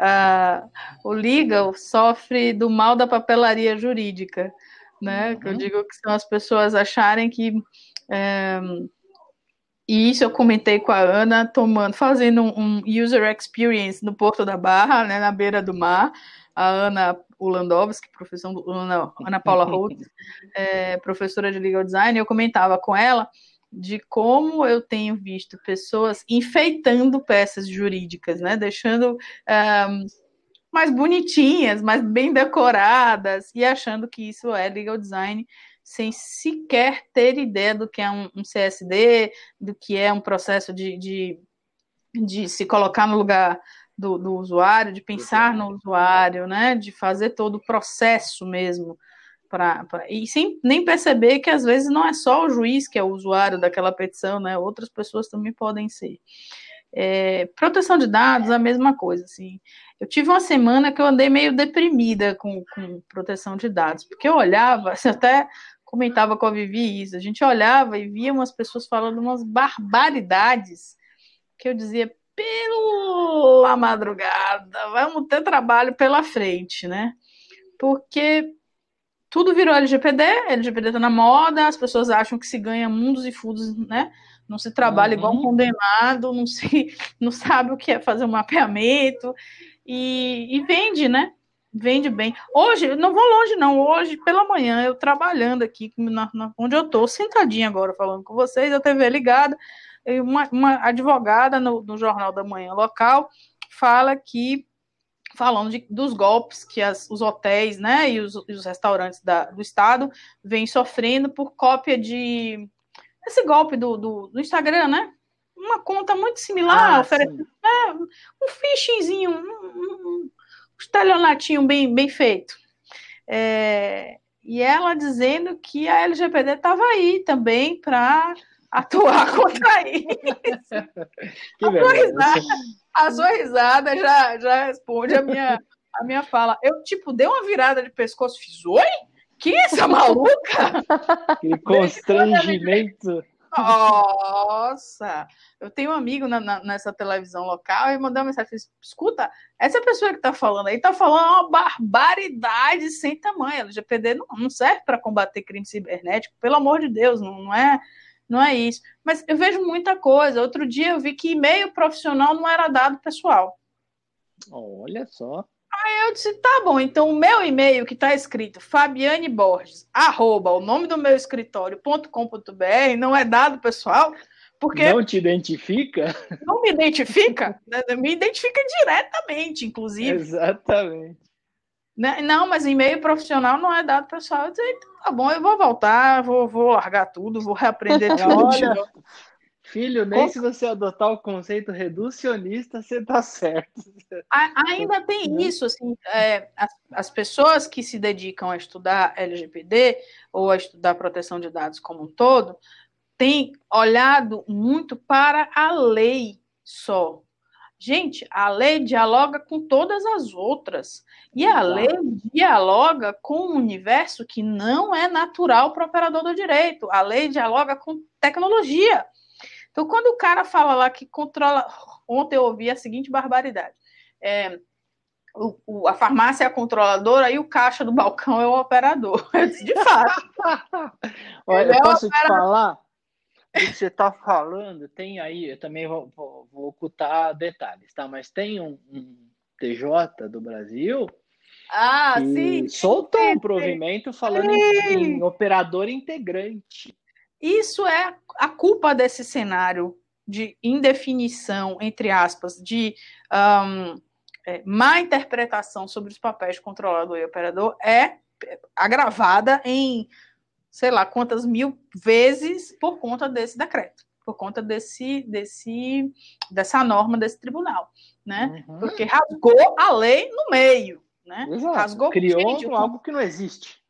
uh, [LAUGHS] o legal sofre do mal da papelaria jurídica, né? Uhum. Que eu digo que são as pessoas acharem que eh, e isso eu comentei com a Ana, tomando, fazendo um, user experience no Porto da Barra, né, na beira do mar. A Ana Ulandowski, professora Ana, Ana Paula Holtz, é, [LAUGHS] professora de legal design, eu comentava com ela de como eu tenho visto pessoas enfeitando peças jurídicas, né, deixando um, mais bonitinhas, mais bem decoradas e achando que isso é legal design sem sequer ter ideia do que é um, um CSD, do que é um processo de, de, de se colocar no lugar do, do usuário, de pensar no usuário, né, de fazer todo o processo mesmo. Pra, pra, e sem nem perceber que às vezes não é só o juiz que é o usuário daquela petição, né? Outras pessoas também podem ser. É, proteção de dados, a mesma coisa, assim. Eu tive uma semana que eu andei meio deprimida com, com proteção de dados, porque eu olhava, [LAUGHS] assim, até comentava com a Vivi isso. A gente olhava e via umas pessoas falando umas barbaridades que eu dizia, pela madrugada, vamos ter trabalho pela frente, né? Porque tudo virou LGPD, LGPD tá na moda, as pessoas acham que se ganha mundos e fundos, né? Não se trabalha uhum. igual um condenado, não se [LAUGHS] não sabe o que é fazer um mapeamento e, e vende, né? Vende bem. Hoje, não vou longe, não. Hoje, pela manhã, eu trabalhando aqui, na, na, onde eu estou, sentadinha agora, falando com vocês, a TV ligada, uma, uma advogada no, no, Jornal da Manhã local fala que, falando de, dos golpes que as, os hotéis né, e os, os restaurantes da, do Estado vêm sofrendo por cópia de. Esse golpe do, do, do Instagram, né? Uma conta muito similar, ah, oferecendo é, um phishingzinho, um, um, estelionatinho bem, bem feito. É, e ela dizendo que a LGPD estava aí também para atuar [LAUGHS] contra isso. Que a, sua risada, a sua risada já, já responde a minha, a minha fala. Eu, tipo, dei uma virada de pescoço, fiz, oi? Que essa maluca? Que [LAUGHS] constrangimento. Nossa! Eu tenho um amigo na, na, nessa televisão local e mandou uma mensagem: escuta, essa pessoa que está falando aí está falando uma barbaridade sem tamanho. A LGPD não, não serve para combater crime cibernético, pelo amor de Deus, não, não, é. Não é isso. Mas eu vejo muita coisa. Outro dia eu vi que e-mail profissional não era dado pessoal. Olha só. Aí eu disse, tá bom, então o meu e-mail que está escrito Fabiane Borges, arroba, o nome do meu escritório.com.br, não é dado, pessoal, porque... Não te identifica? Não me identifica, [LAUGHS] né? me identifica diretamente, inclusive. Exatamente. Né? Não, mas e-mail profissional não é dado, pessoal. Eu disse, tá bom, eu vou voltar, vou, vou largar tudo, vou reaprender [LAUGHS] tudo. Olha, Filho, nem se você adotar o conceito reducionista, você tá certo. Ainda tem né? isso, assim, é, as, as, pessoas que se dedicam a estudar LGPD ou a estudar proteção de dados como um todo, têm olhado muito para a lei só. Gente, a lei dialoga com todas as outras. E a lei dialoga com um universo que não é natural para o operador do direito. A lei dialoga com tecnologia. Então, quando o cara fala lá que controla. [LAUGHS] Ontem eu ouvi a seguinte barbaridade. É, o, o, a farmácia é a controladora e o caixa do balcão é o operador. [LAUGHS] De fato. [LAUGHS] Olha, eu é posso te falar? O que você está falando, tem aí, eu também vou, vou, vou, ocultar detalhes, tá? Mas tem um, um TJ do Brasil ah, sim. soltou um provimento falando em, em operador integrante. Isso é a culpa desse cenário de indefinição, entre aspas, de um, é, má interpretação sobre os papéis de controlador e operador é agravada em sei lá quantas mil vezes por conta desse decreto, por conta desse, desse dessa norma desse tribunal, né? Uhum. Porque rasgou a lei no meio, né? Exato. Rasgou criou gente, algo que não existe.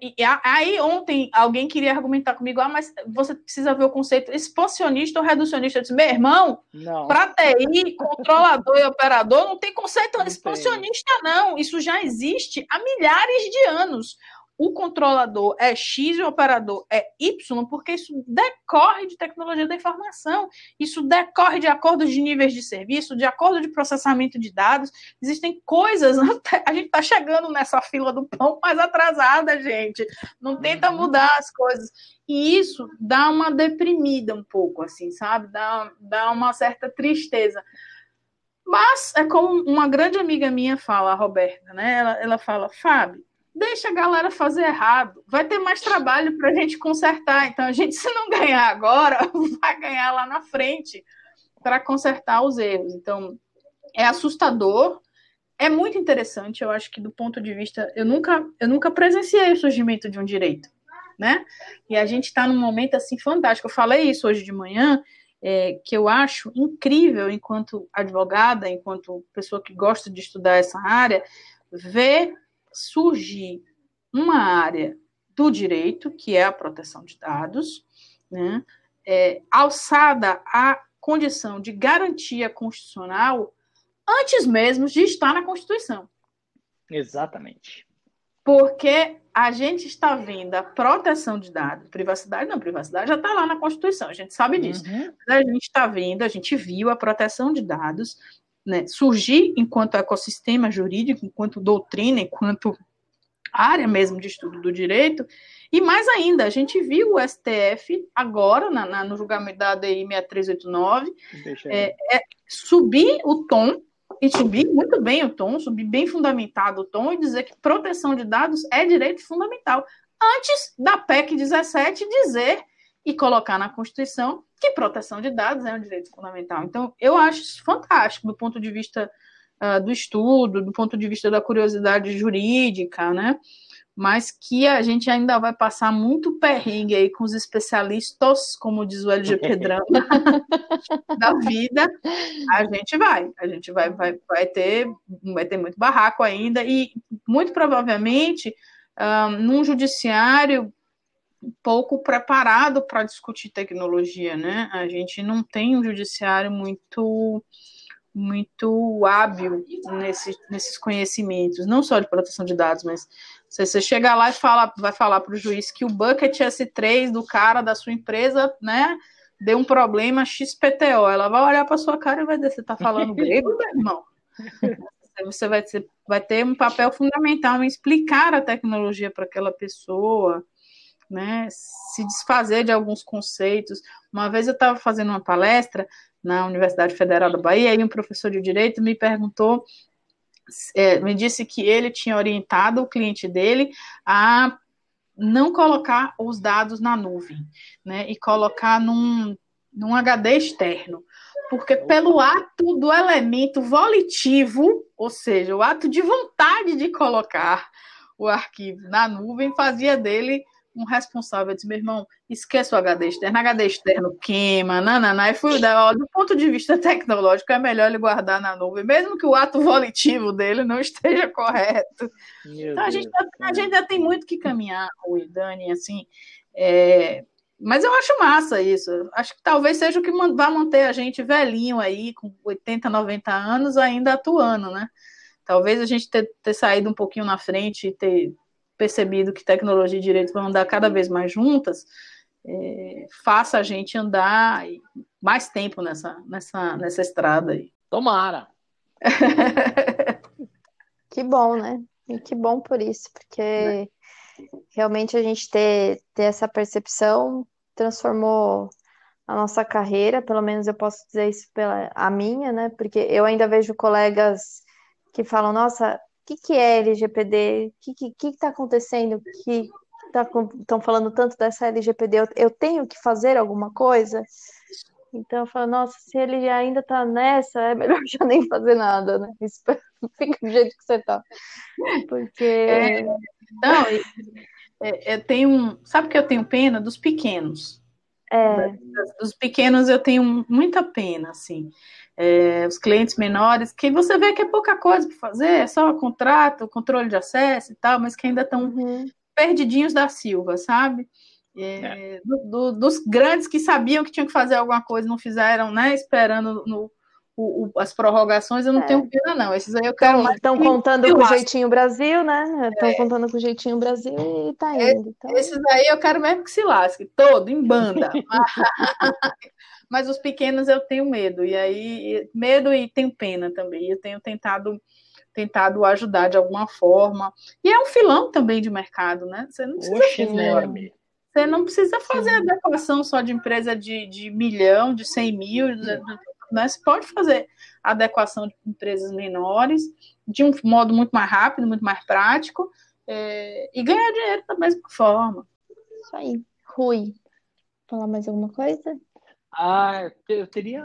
E aí ontem alguém queria argumentar comigo, ah, mas você precisa ver o conceito expansionista ou reducionista. Eu disse, meu irmão, para TI, controlador e operador, não tem conceito não expansionista, tem. não. Isso já existe há milhares de anos o controlador é X e o operador é Y, porque isso decorre de tecnologia da informação, isso decorre de acordos de níveis de serviço, de acordo de processamento de dados. Existem coisas, [LAUGHS] a gente está chegando nessa fila do pão mais atrasada, gente. Não tenta uhum. mudar as coisas. E isso dá uma deprimida um pouco, assim, sabe? Dá, dá uma certa tristeza. Mas é como uma grande amiga minha fala, a Roberta, né? Ela, ela fala, Fábio, deixa a galera fazer errado. Vai ter mais trabalho para a gente consertar. Então, a gente, [LAUGHS] se não ganhar agora, [LAUGHS] vai ganhar lá na frente para consertar os erros. Então, é assustador. É muito interessante, eu acho que do ponto de vista, eu nunca, eu nunca presenciei o surgimento de um direito, né? E a gente está num momento assim fantástico. Eu falei isso hoje de manhã, é, que eu acho incrível enquanto advogada, enquanto pessoa que gosta de estudar essa área, ver surgir uma área do direito, que é a proteção de dados, né, é, alçada à condição de garantia constitucional antes mesmo de estar na Constituição. Exatamente. porque a gente está vendo a proteção de dados, privacidade não, privacidade já está lá na Constituição, a gente sabe disso. Uhum. A gente está vendo, a gente viu a proteção de dados né, surgir enquanto ecossistema jurídico, enquanto doutrina, enquanto área mesmo de estudo do direito, e mais ainda, a gente viu o STF agora, na, na, no julgamento da ADI 6389, é, é, subir o tom e subir muito bem o tom, subir bem fundamentado o tom e dizer que proteção de dados é direito fundamental. Antes da PEC 17 dizer e colocar na Constituição que proteção de dados é um direito fundamental. Então, eu acho isso fantástico do ponto de vista uh, do estudo, do ponto de vista da curiosidade jurídica, né? mas que a gente ainda vai passar muito perrengue aí com os especialistas, como diz o LGP [LAUGHS] Drama, [LAUGHS] da vida, a gente vai, a gente vai, vai, vai, ter, vai ter muito barraco ainda, e muito provavelmente um, num judiciário pouco preparado para discutir tecnologia, né? A gente não tem um judiciário muito muito hábil nesse, nesses conhecimentos, não só de proteção de dados, mas se você chegar lá e fala, vai falar para o juiz que o bucket S3 do cara da sua empresa, né, deu um problema XPTO, ela vai olhar para sua cara e vai dizer, você está falando grego, meu irmão? Você vai ter, vai ter um papel fundamental em explicar a tecnologia para aquela pessoa, né, se desfazer de alguns conceitos. Uma vez eu estava fazendo uma palestra na Universidade Federal da Bahia e um professor de direito me perguntou é, me disse que ele tinha orientado o cliente dele a não colocar os dados na nuvem, né, e colocar num, num HD externo, porque pelo ato do elemento volitivo, ou seja, o ato de vontade de colocar o arquivo na nuvem, fazia dele um responsável disse, meu irmão, esquece o HD externo, HD externo queima, nananá, e fui ó, do ponto de vista [LAUGHS] tecnológico, é melhor ele guardar na nuvem, mesmo que o ato volitivo dele não [LAUGHS] esteja correto. então, a gente, a gente ainda tem muito que caminhar, o Dani, assim, é, mas eu acho massa isso. Acho que talvez seja o que vai manter a gente velhinho aí, com 80, 90 anos, ainda atuando, né? Talvez a gente ter, ter saído um pouquinho na frente e ter percebido que tecnologia e direito vão andar cada vez mais juntas, é, faça a gente andar mais tempo nessa, nessa, nessa estrada aí. Tomara! [LAUGHS] que bom, né? E que bom por isso, porque é. realmente a gente ter, ter essa percepção transformou a nossa carreira, pelo menos eu posso dizer isso pela a minha, né? Porque eu ainda vejo colegas que falam, nossa, que, que é LGPD? O que está que, que tá acontecendo? Que estão tá, falando tanto dessa LGPD? Eu, eu, tenho que fazer alguma coisa? Então eu falo, nossa, se ele ainda está nessa, é melhor [LAUGHS] já nem fazer nada, né? [LAUGHS] Fica do jeito que você está. Porque. É, não, é, eu tenho. Sabe que eu tenho pena dos pequenos. É. Dos pequenos eu tenho muita pena, assim é, os clientes menores, que você vê que é pouca coisa para fazer, é só contrato, controle de acesso e tal, mas que ainda estão uhum. perdidinhos da Silva, sabe? É, é. Do, do, dos grandes que sabiam que tinham que fazer alguma coisa, não fizeram, né? Esperando no, o, o, as prorrogações, eu não é. tenho pena, não. Esses aí eu quero mais. Estão contando com o jeitinho Brasil, né? Estão é. contando com o jeitinho Brasil e tá indo. Então... Esses aí eu quero mesmo que se lasque, todo, em banda. [LAUGHS] [LAUGHS] mas os pequenos eu tenho medo, e aí, medo e tenho pena também. Eu tenho tentado tentado ajudar de alguma forma. E é um filão também de mercado, né? Você não precisa Oxe, fazer, Você não precisa fazer Sim. adequação só de empresa de, de milhão, de 100 mil, né? Você pode fazer adequação de empresas menores de um modo muito mais rápido, muito mais prático, é, e ganhar dinheiro da mesma forma. Isso aí. Rui, falar mais alguma coisa? Ah, eu teria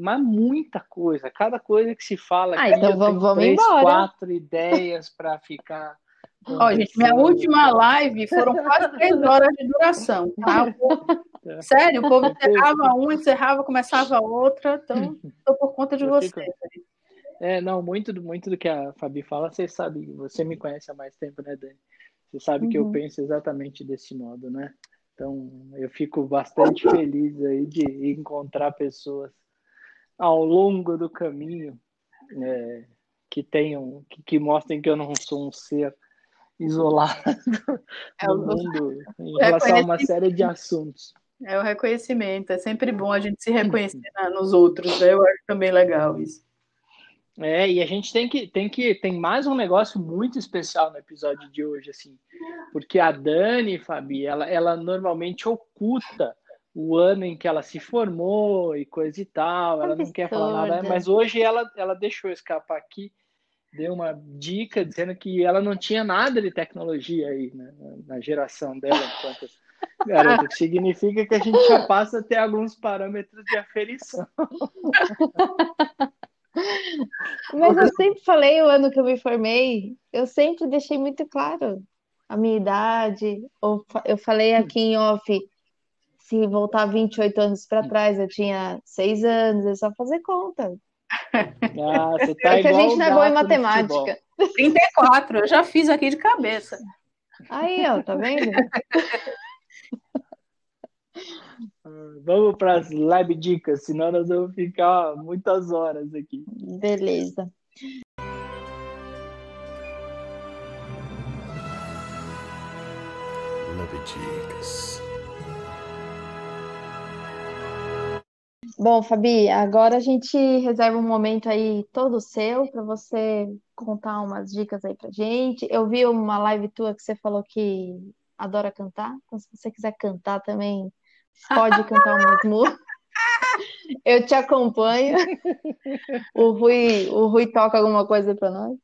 mas muita coisa. Cada coisa que se fala ah, aqui, então vamos, vamos três, embora. quatro ideias para ficar. [LAUGHS] Ó, oh, gente, minha última live foram quase três horas de duração, tá? É. Sério, o povo encerrava um, encerrava, começava outra, então [LAUGHS] estou por conta de você. É, não, muito, muito do que a Fabi fala, você sabe, você me conhece há mais tempo, né, Dani? Você sabe uhum. que eu uhum. penso exatamente desse modo, né? Então, eu fico bastante feliz aí de encontrar pessoas ao longo do caminho é, que tenham, que, que, mostrem que eu não sou um ser isolado [LAUGHS] é do mundo em [LAUGHS] relação a uma série de assuntos. É o reconhecimento, é sempre bom a gente se reconhecer nos outros, né? eu acho também legal isso. É, e a gente tem que, tem que, tem mais um negócio muito especial no episódio de hoje, assim, porque a Dani, Fabi, ela, ela normalmente oculta o ano em que ela se formou e coisa e tal, ela não quer falar nada, mas hoje ela, ela deixou escapar aqui, deu uma dica dizendo que ela não tinha nada de tecnologia aí, né, na geração dela, enquanto [LAUGHS] Garota, que significa que a gente já passa a ter alguns parâmetros de aferição. [LAUGHS] Mas eu sempre falei o ano que eu me formei, eu sempre deixei muito claro a minha idade. Eu falei aqui em off, se voltar 28 anos para trás, eu tinha 6 anos, é só fazer conta. Ah, você tá é que a gente não é boa em matemática. 34, eu já fiz aqui de cabeça. Aí, ó, tá vendo? [LAUGHS] Vamos para as lab dicas, senão nós vamos ficar muitas horas aqui. Beleza. Lab dicas. Bom, Fabi, agora a gente reserva um momento aí todo seu para você contar umas dicas aí pra gente. Eu vi uma live tua que você falou que adora cantar, então se você quiser cantar também, pode cantar umas músicas. Eu te acompanho. O Rui, o Rui toca alguma coisa para nós.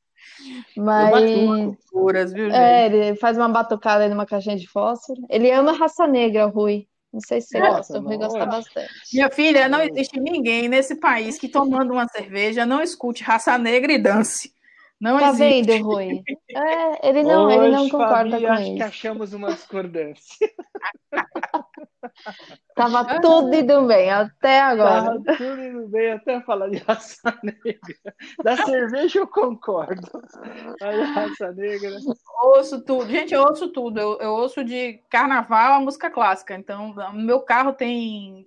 Mas. Curas, viu, é, ele faz uma batucada numa caixinha de fósforo. Ele ama raça negra, o Rui. Não sei se você Nossa, gosta, o Rui gosta bastante. Minha filha, não existe ninguém nesse país que tomando uma cerveja não escute raça negra e dance. Não tá existe. vendo, Rui? É, ele não, Hoje, ele não concorda Fabi, com acho isso. que achamos uma discordância. [LAUGHS] Tava tudo indo bem, até agora. Tava tudo indo bem, até falar de raça negra. Da cerveja eu concordo. Mas raça negra. Ouço tudo. Gente, eu ouço tudo. Eu, eu ouço de carnaval a música clássica. Então, no meu carro tem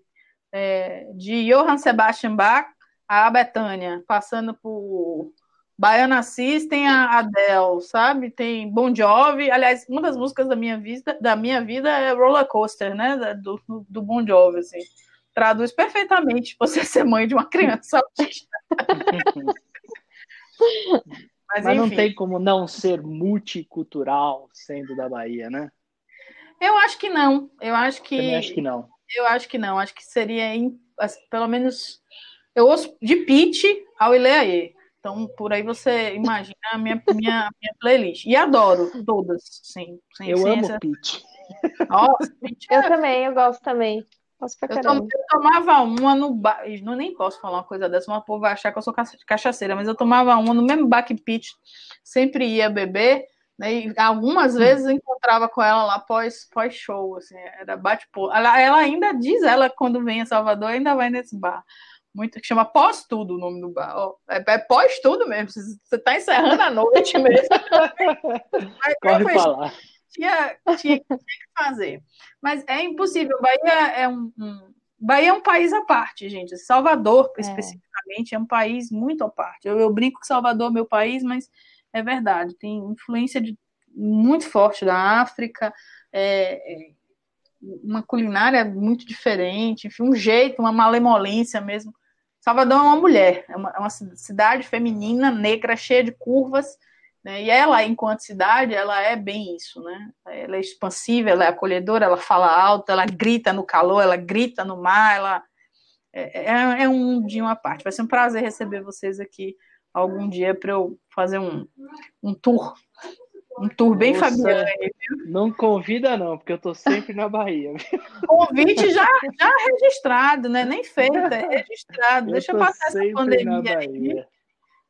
é, de Johann Sebastian Bach a Betânia, passando por Baiana System, a Adele, sabe? Tem Bon Jovi. Aliás, uma das músicas da minha vida, da minha vida é Roller Coaster, né? Do, do Bon Jovi, assim. Traduz perfeitamente você [LAUGHS] ser mãe de uma criança autista. [LAUGHS] Mas, Mas não tem como não ser multicultural sendo da Bahia, né? Eu acho que não. Eu acho que. Também acho que não. Eu acho que não. Acho que seria, pelo menos. Eu ouço de Pete ao Ileaê. Então, por aí você imagina a minha, minha, minha playlist. E adoro todas, sim. Sem, eu sem amo essa... Peach. Nossa, [LAUGHS] Peach é... Eu também, eu gosto também. Gosto pra eu, tom, eu tomava uma no bar. Não nem posso falar uma coisa dessa, uma povo vai achar que eu sou cachaceira, mas eu tomava uma no mesmo bar que Peach sempre ia beber. Né, e algumas vezes eu encontrava com ela lá pós, pós show, assim, era bate-pô. Ela, ela ainda diz, ela quando vem a Salvador, ainda vai nesse bar muito que chama pós-tudo o nome do bar. Ó, é, é pós-tudo mesmo. Você está encerrando a noite mesmo. Corre para lá. Tinha, tinha, tinha, que fazer. Mas é impossível. Bahia é um, um, Bahia é um país à parte, gente. Salvador, é. especificamente, é um país muito à parte. Eu, eu brinco que Salvador é meu país, mas é verdade. Tem influência de, muito forte da África. É, é, uma culinária muito diferente, enfim, um jeito, uma malemolência mesmo Salvador é uma mulher, é uma, é uma cidade feminina, negra, cheia de curvas, né? E ela, enquanto cidade, ela é bem isso, né? Ela é expansiva, ela é acolhedora, ela fala alto, ela grita no calor, ela grita no mar, ela é, é, é um dia uma parte. Vai ser um prazer receber vocês aqui algum dia para eu fazer um, um tour um tour bem Nossa, Fabiane. Não convida, não, porque eu tô sempre na Bahia. Convite já, já registrado, né? Nem feito, é [LAUGHS] registrado. Eu Deixa eu passar essa pandemia aí.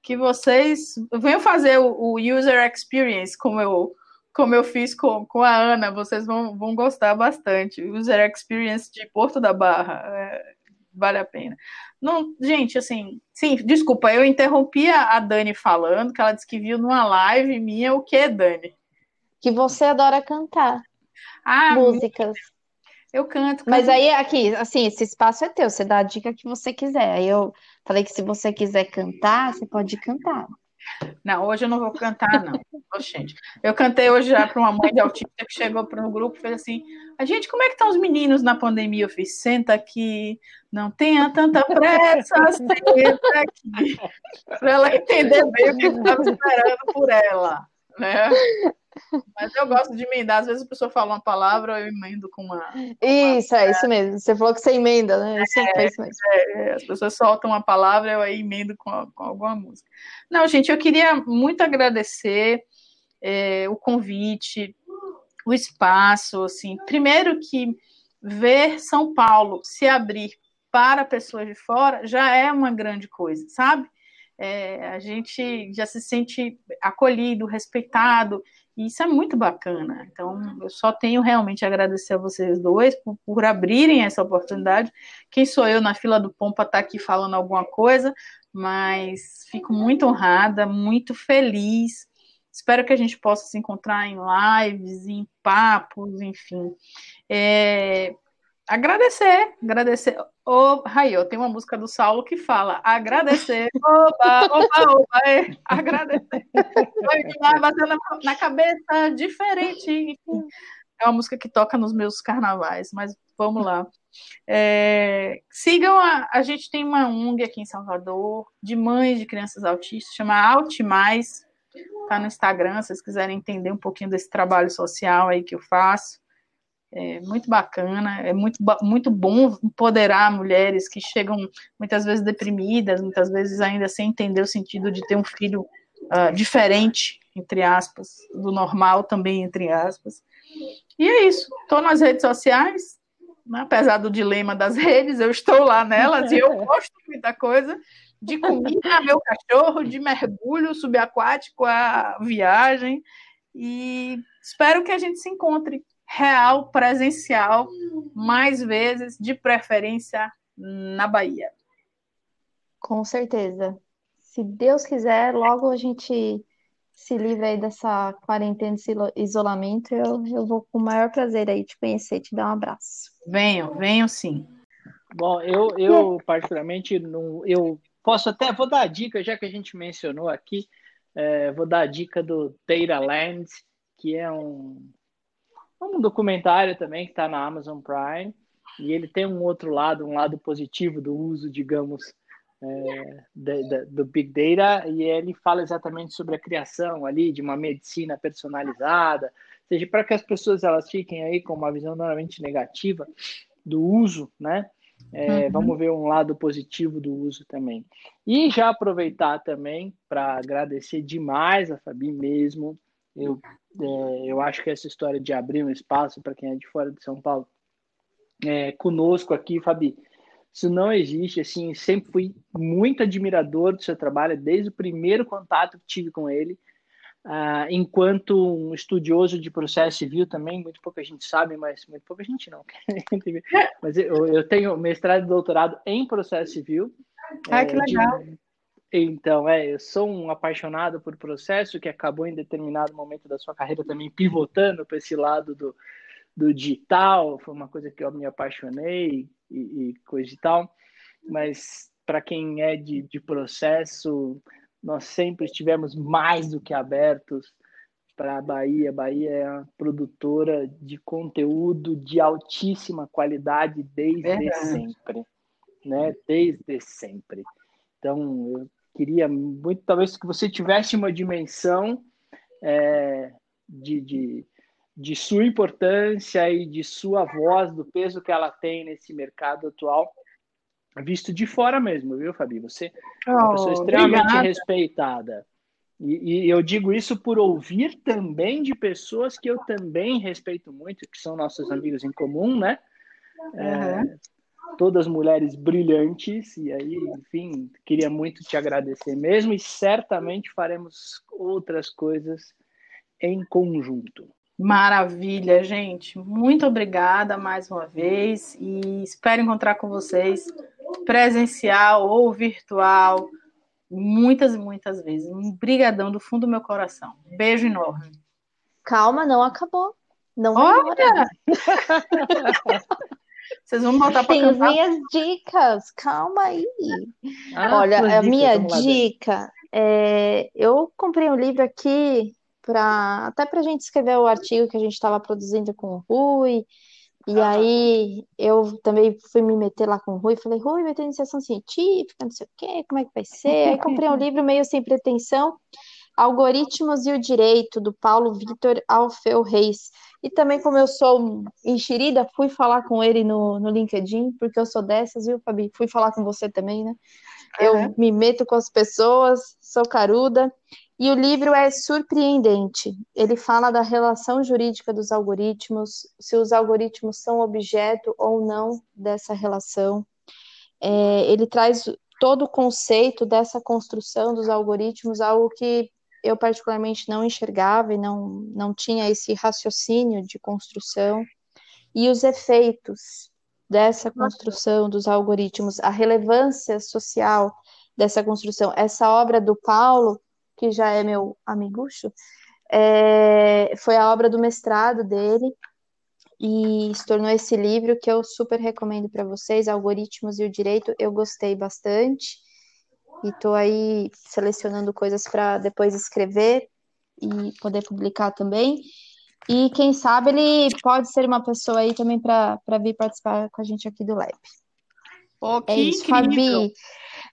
Que vocês venham fazer o, o, user experience, como eu, como eu fiz com, com a Ana, vocês vão, vão gostar bastante. User experience de Porto da Barra. É, vale a pena. Não, gente, assim, sim, desculpa, eu interrompi a Dani falando, que ela disse que viu numa live minha o que, Dani? Que você adora cantar ah, músicas. Eu canto, canto. Mas aí, aqui, assim, esse espaço é teu, você dá a dica que você quiser. Aí eu falei que se você quiser cantar, você pode cantar. Não, hoje eu não vou cantar, não. Oxente. Eu cantei hoje já para uma mãe de autista que chegou para um grupo e fez assim: a gente, como é que estão os meninos na pandemia? Eu fiz, senta aqui, não tenha tanta pressa, senta aqui. Para ela entender bem o que estava esperando por ela. Né? Mas eu gosto de emendar. Às vezes a pessoa fala uma palavra, eu emendo com uma. Isso, uma... é isso mesmo. Você falou que você emenda, né? É, é isso mesmo. É, as pessoas soltam uma palavra, eu aí emendo com, com alguma música. Não, gente, eu queria muito agradecer é, o convite, o espaço. Assim, primeiro que ver São Paulo se abrir para pessoas de fora já é uma grande coisa, sabe? É, a gente já se sente acolhido, respeitado, e isso é muito bacana. Então, eu só tenho realmente a agradecer a vocês dois por, por abrirem essa oportunidade. Quem sou eu na fila do Pompa estar tá aqui falando alguma coisa, mas fico muito honrada, muito feliz. Espero que a gente possa se encontrar em lives, em papos, enfim. É, agradecer, agradecer. Ô, Raio, tem uma música do Saulo que fala agradecer. Opa, opa, opa, é, agradecer. Vai bater na, cabeça, diferente. É uma música que toca nos meus carnavais, mas vamos lá. É, sigam a, a gente tem uma ONG aqui em Salvador de mães de crianças autistas, chama Altimais, tá no Instagram, se vocês quiserem entender um pouquinho desse trabalho social aí que eu faço. É muito bacana, é muito, muito bom empoderar mulheres que chegam muitas vezes deprimidas, muitas vezes ainda sem entender o sentido de ter um filho uh, diferente, entre aspas, do normal também, entre aspas. E é isso. Estou nas redes sociais, né? apesar do dilema das [LAUGHS] redes, eu estou lá nelas e eu [LAUGHS] gosto de muita coisa. De comida, meu cachorro, de mergulho subaquático, a viagem. E espero que a gente se encontre real, presencial, mais vezes, de preferência na Bahia. Com certeza. Se Deus quiser, logo a gente se livra aí dessa quarentena, desse isolamento, eu, eu vou com o maior prazer aí te conhecer, te dar um abraço. Venham, venham sim. Bom, eu, eu particularmente, não, eu posso até, vou dar a dica, já que a gente mencionou aqui, é, vou dar a dica do Data Land, que é um um documentário também que está na Amazon Prime e ele tem um outro lado, um lado positivo do uso, digamos, é, do Big Data e ele fala exatamente sobre a criação ali de uma medicina personalizada, ou seja, para que as pessoas elas fiquem aí com uma visão normalmente negativa do uso, né? É, uhum. Vamos ver um lado positivo do uso também. E já aproveitar também para agradecer demais a Fabi mesmo. Eu é, eu acho que essa história de abrir um espaço para quem é de fora de São Paulo é, conosco aqui, Fabi, isso não existe. Assim, sempre fui muito admirador do seu trabalho desde o primeiro contato que tive com ele. Uh, enquanto um estudioso de processo civil também, muito pouca gente sabe, mas muito pouca gente não. [LAUGHS] mas eu, eu tenho mestrado e doutorado em processo civil. Ah, é, que legal. De, então, é, eu sou um apaixonado por processo que acabou em determinado momento da sua carreira também pivotando para esse lado do, do digital, foi uma coisa que eu me apaixonei e, e coisa e tal, mas para quem é de, de processo, nós sempre estivemos mais do que abertos para a Bahia. A Bahia é uma produtora de conteúdo de altíssima qualidade desde é. sempre, né? Desde sempre. Então, eu queria muito, talvez, que você tivesse uma dimensão é, de, de, de sua importância e de sua voz, do peso que ela tem nesse mercado atual, visto de fora mesmo, viu, Fabi? Você é uma oh, pessoa extremamente obrigada. respeitada. E, e, eu digo isso por ouvir também de pessoas que eu também respeito muito, que são nossos amigos em comum, né? Uhum. É, todas mulheres brilhantes, e aí, enfim, queria muito te agradecer mesmo, e certamente faremos outras coisas em conjunto. Maravilha, gente. Muito obrigada mais uma vez e espero encontrar com vocês presencial ou virtual muitas e muitas vezes. Um brigadão do fundo do meu coração. Beijo enorme. Calma, não acabou. Não Olha! [LAUGHS] Vocês vão voltar para Tem minhas dicas, calma aí. Ah, Olha, a minha dica É, eu comprei um livro aqui para até para a gente escrever o artigo que a gente estava produzindo com o Rui. E aí eu também fui me meter lá com o Rui, falei, Rui, vai ter iniciação científica, não sei o quê, como é que vai ser? Aí comprei um [LAUGHS] livro meio sem pretensão, Algoritmos e o Direito, do Paulo Vitor Alfeu Reis. E também, como eu sou enxerida, fui falar com ele no, no LinkedIn, porque eu sou dessas, viu, Fabi? Fui falar com você também, né? Eu me meto com as pessoas, sou caruda. E o livro é surpreendente. Ele fala da relação jurídica dos algoritmos, se os algoritmos são objeto ou não dessa relação. É, ele traz todo o conceito dessa construção dos algoritmos, algo que eu particularmente não enxergava e não, não tinha esse raciocínio de construção, e os efeitos dessa construção dos algoritmos, a relevância social dessa construção. Essa obra do Paulo, que já é meu amigucho, é, foi a obra do mestrado dele, e se tornou esse livro que eu super recomendo para vocês, Algoritmos e o Direito. Eu gostei bastante e estou aí selecionando coisas para depois escrever e poder publicar também. E quem sabe ele pode ser uma pessoa aí também para vir participar com a gente aqui do Lab. Oh, é isso, incrível. Fabi.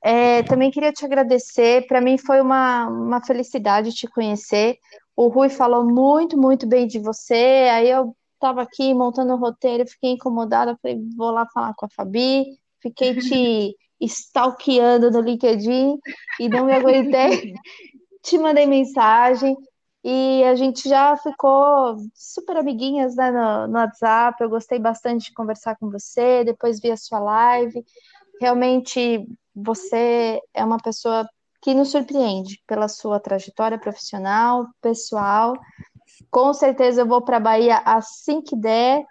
É, também queria te agradecer. Para mim foi uma, uma felicidade te conhecer. O Rui falou muito, muito bem de você. Aí eu estava aqui montando o roteiro, fiquei incomodada. Falei, vou lá falar com a Fabi. Fiquei te [LAUGHS] stalkeando no LinkedIn e não me aguentei. [LAUGHS] Te mandei mensagem e a gente já ficou super amiguinhas né, no, no WhatsApp. Eu gostei bastante de conversar com você, depois vi a sua live. Realmente você é uma pessoa que nos surpreende pela sua trajetória profissional, pessoal. Com certeza eu vou para a Bahia assim que der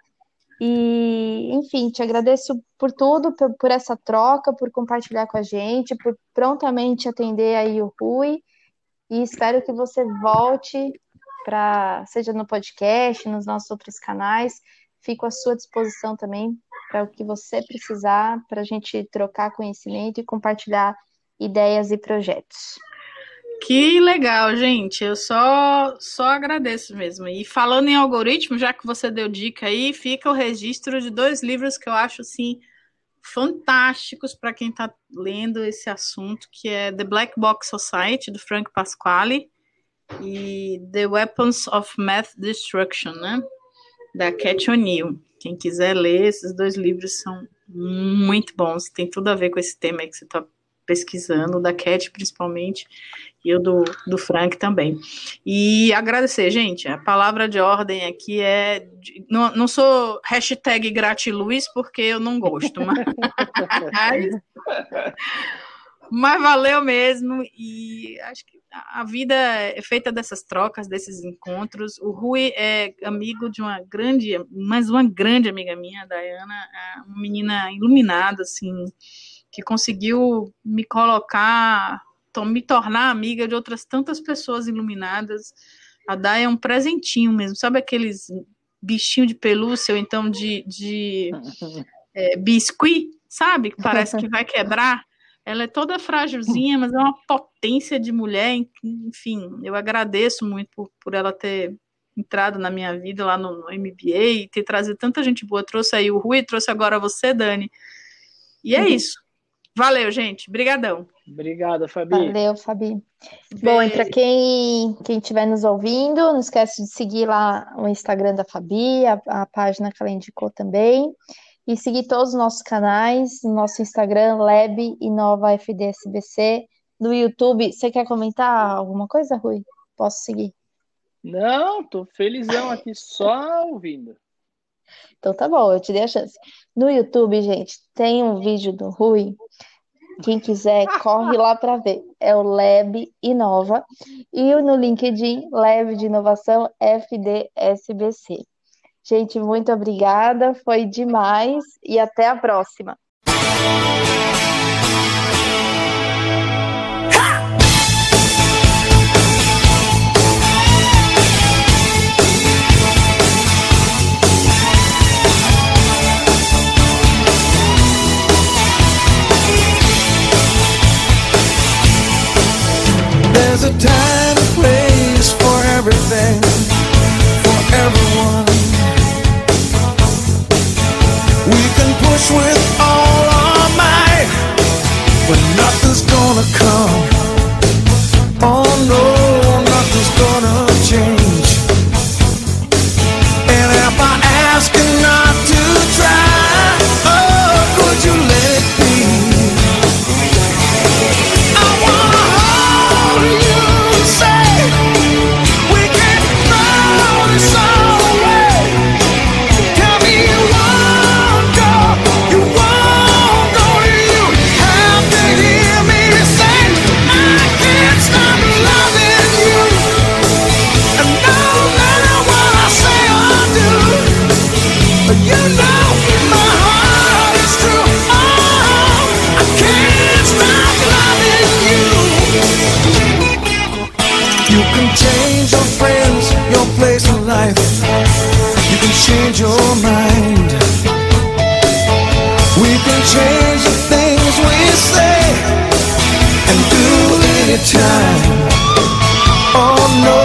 e, enfim, te agradeço por tudo, por, por, essa troca, por compartilhar com a gente, por prontamente atender aí o Rui. E espero que você volte para, seja no podcast, nos nossos outros canais. Fico à sua disposição também para o que você precisar, para a gente trocar conhecimento e compartilhar ideias e projetos. Que legal, gente. Eu só só agradeço mesmo. E falando em algoritmo, já que você deu dica aí, fica o registro de dois livros que eu acho assim fantásticos para quem está lendo esse assunto, que é The Black Box Society do Frank Pasquale e The Weapons of Math Destruction, né? Da Cat O'Neill. Quem quiser ler, esses dois livros são muito bons, tem tudo a ver com esse tema que você está pesquisando, da Cat principalmente, e o do, do Frank também. E agradecer, gente, a palavra de ordem aqui é, não, não sou hashtag gratiluz, porque eu não gosto, [LAUGHS] mas, mas valeu mesmo, e acho que a vida é feita dessas trocas, desses encontros. O Rui é amigo de uma grande, mais uma grande amiga minha, a Dayana, é uma menina iluminada, assim, que conseguiu me colocar, me tornar amiga de outras tantas pessoas iluminadas. A Day é um presentinho mesmo, sabe aqueles bichinho de pelúcia ou então de, de é, biscuit, sabe? Que parece que vai quebrar. Ela é toda frágilzinha, mas é uma potência de mulher. Enfim, eu agradeço muito por, por ela ter entrado na minha vida lá no, no MBA e ter trazido tanta gente boa. Trouxe aí o Rui, trouxe agora você, Dani. E é uhum. isso. Valeu, gente. Brigadão. Obrigada, Fabi. Valeu, Fabi. Beijo. Bom, e para quem quem estiver nos ouvindo, não esquece de seguir lá o Instagram da Fabi, a, a página que ela indicou também. E seguir todos os nossos canais, nosso Instagram, Lab Inova FDSBC, no YouTube. Você quer comentar alguma coisa, Rui? Posso seguir? Não, tô felizão aqui só ouvindo. Então tá bom, eu te dei a chance. No YouTube, gente, tem um vídeo do Rui quem quiser, corre lá para ver. É o Lab Inova. E no LinkedIn, Lab de Inovação FDSBC. Gente, muito obrigada. Foi demais. E até a próxima. a time and place for everything, for everyone. We can push with all. Change your mind. We can change the things we say and do anytime. Oh no,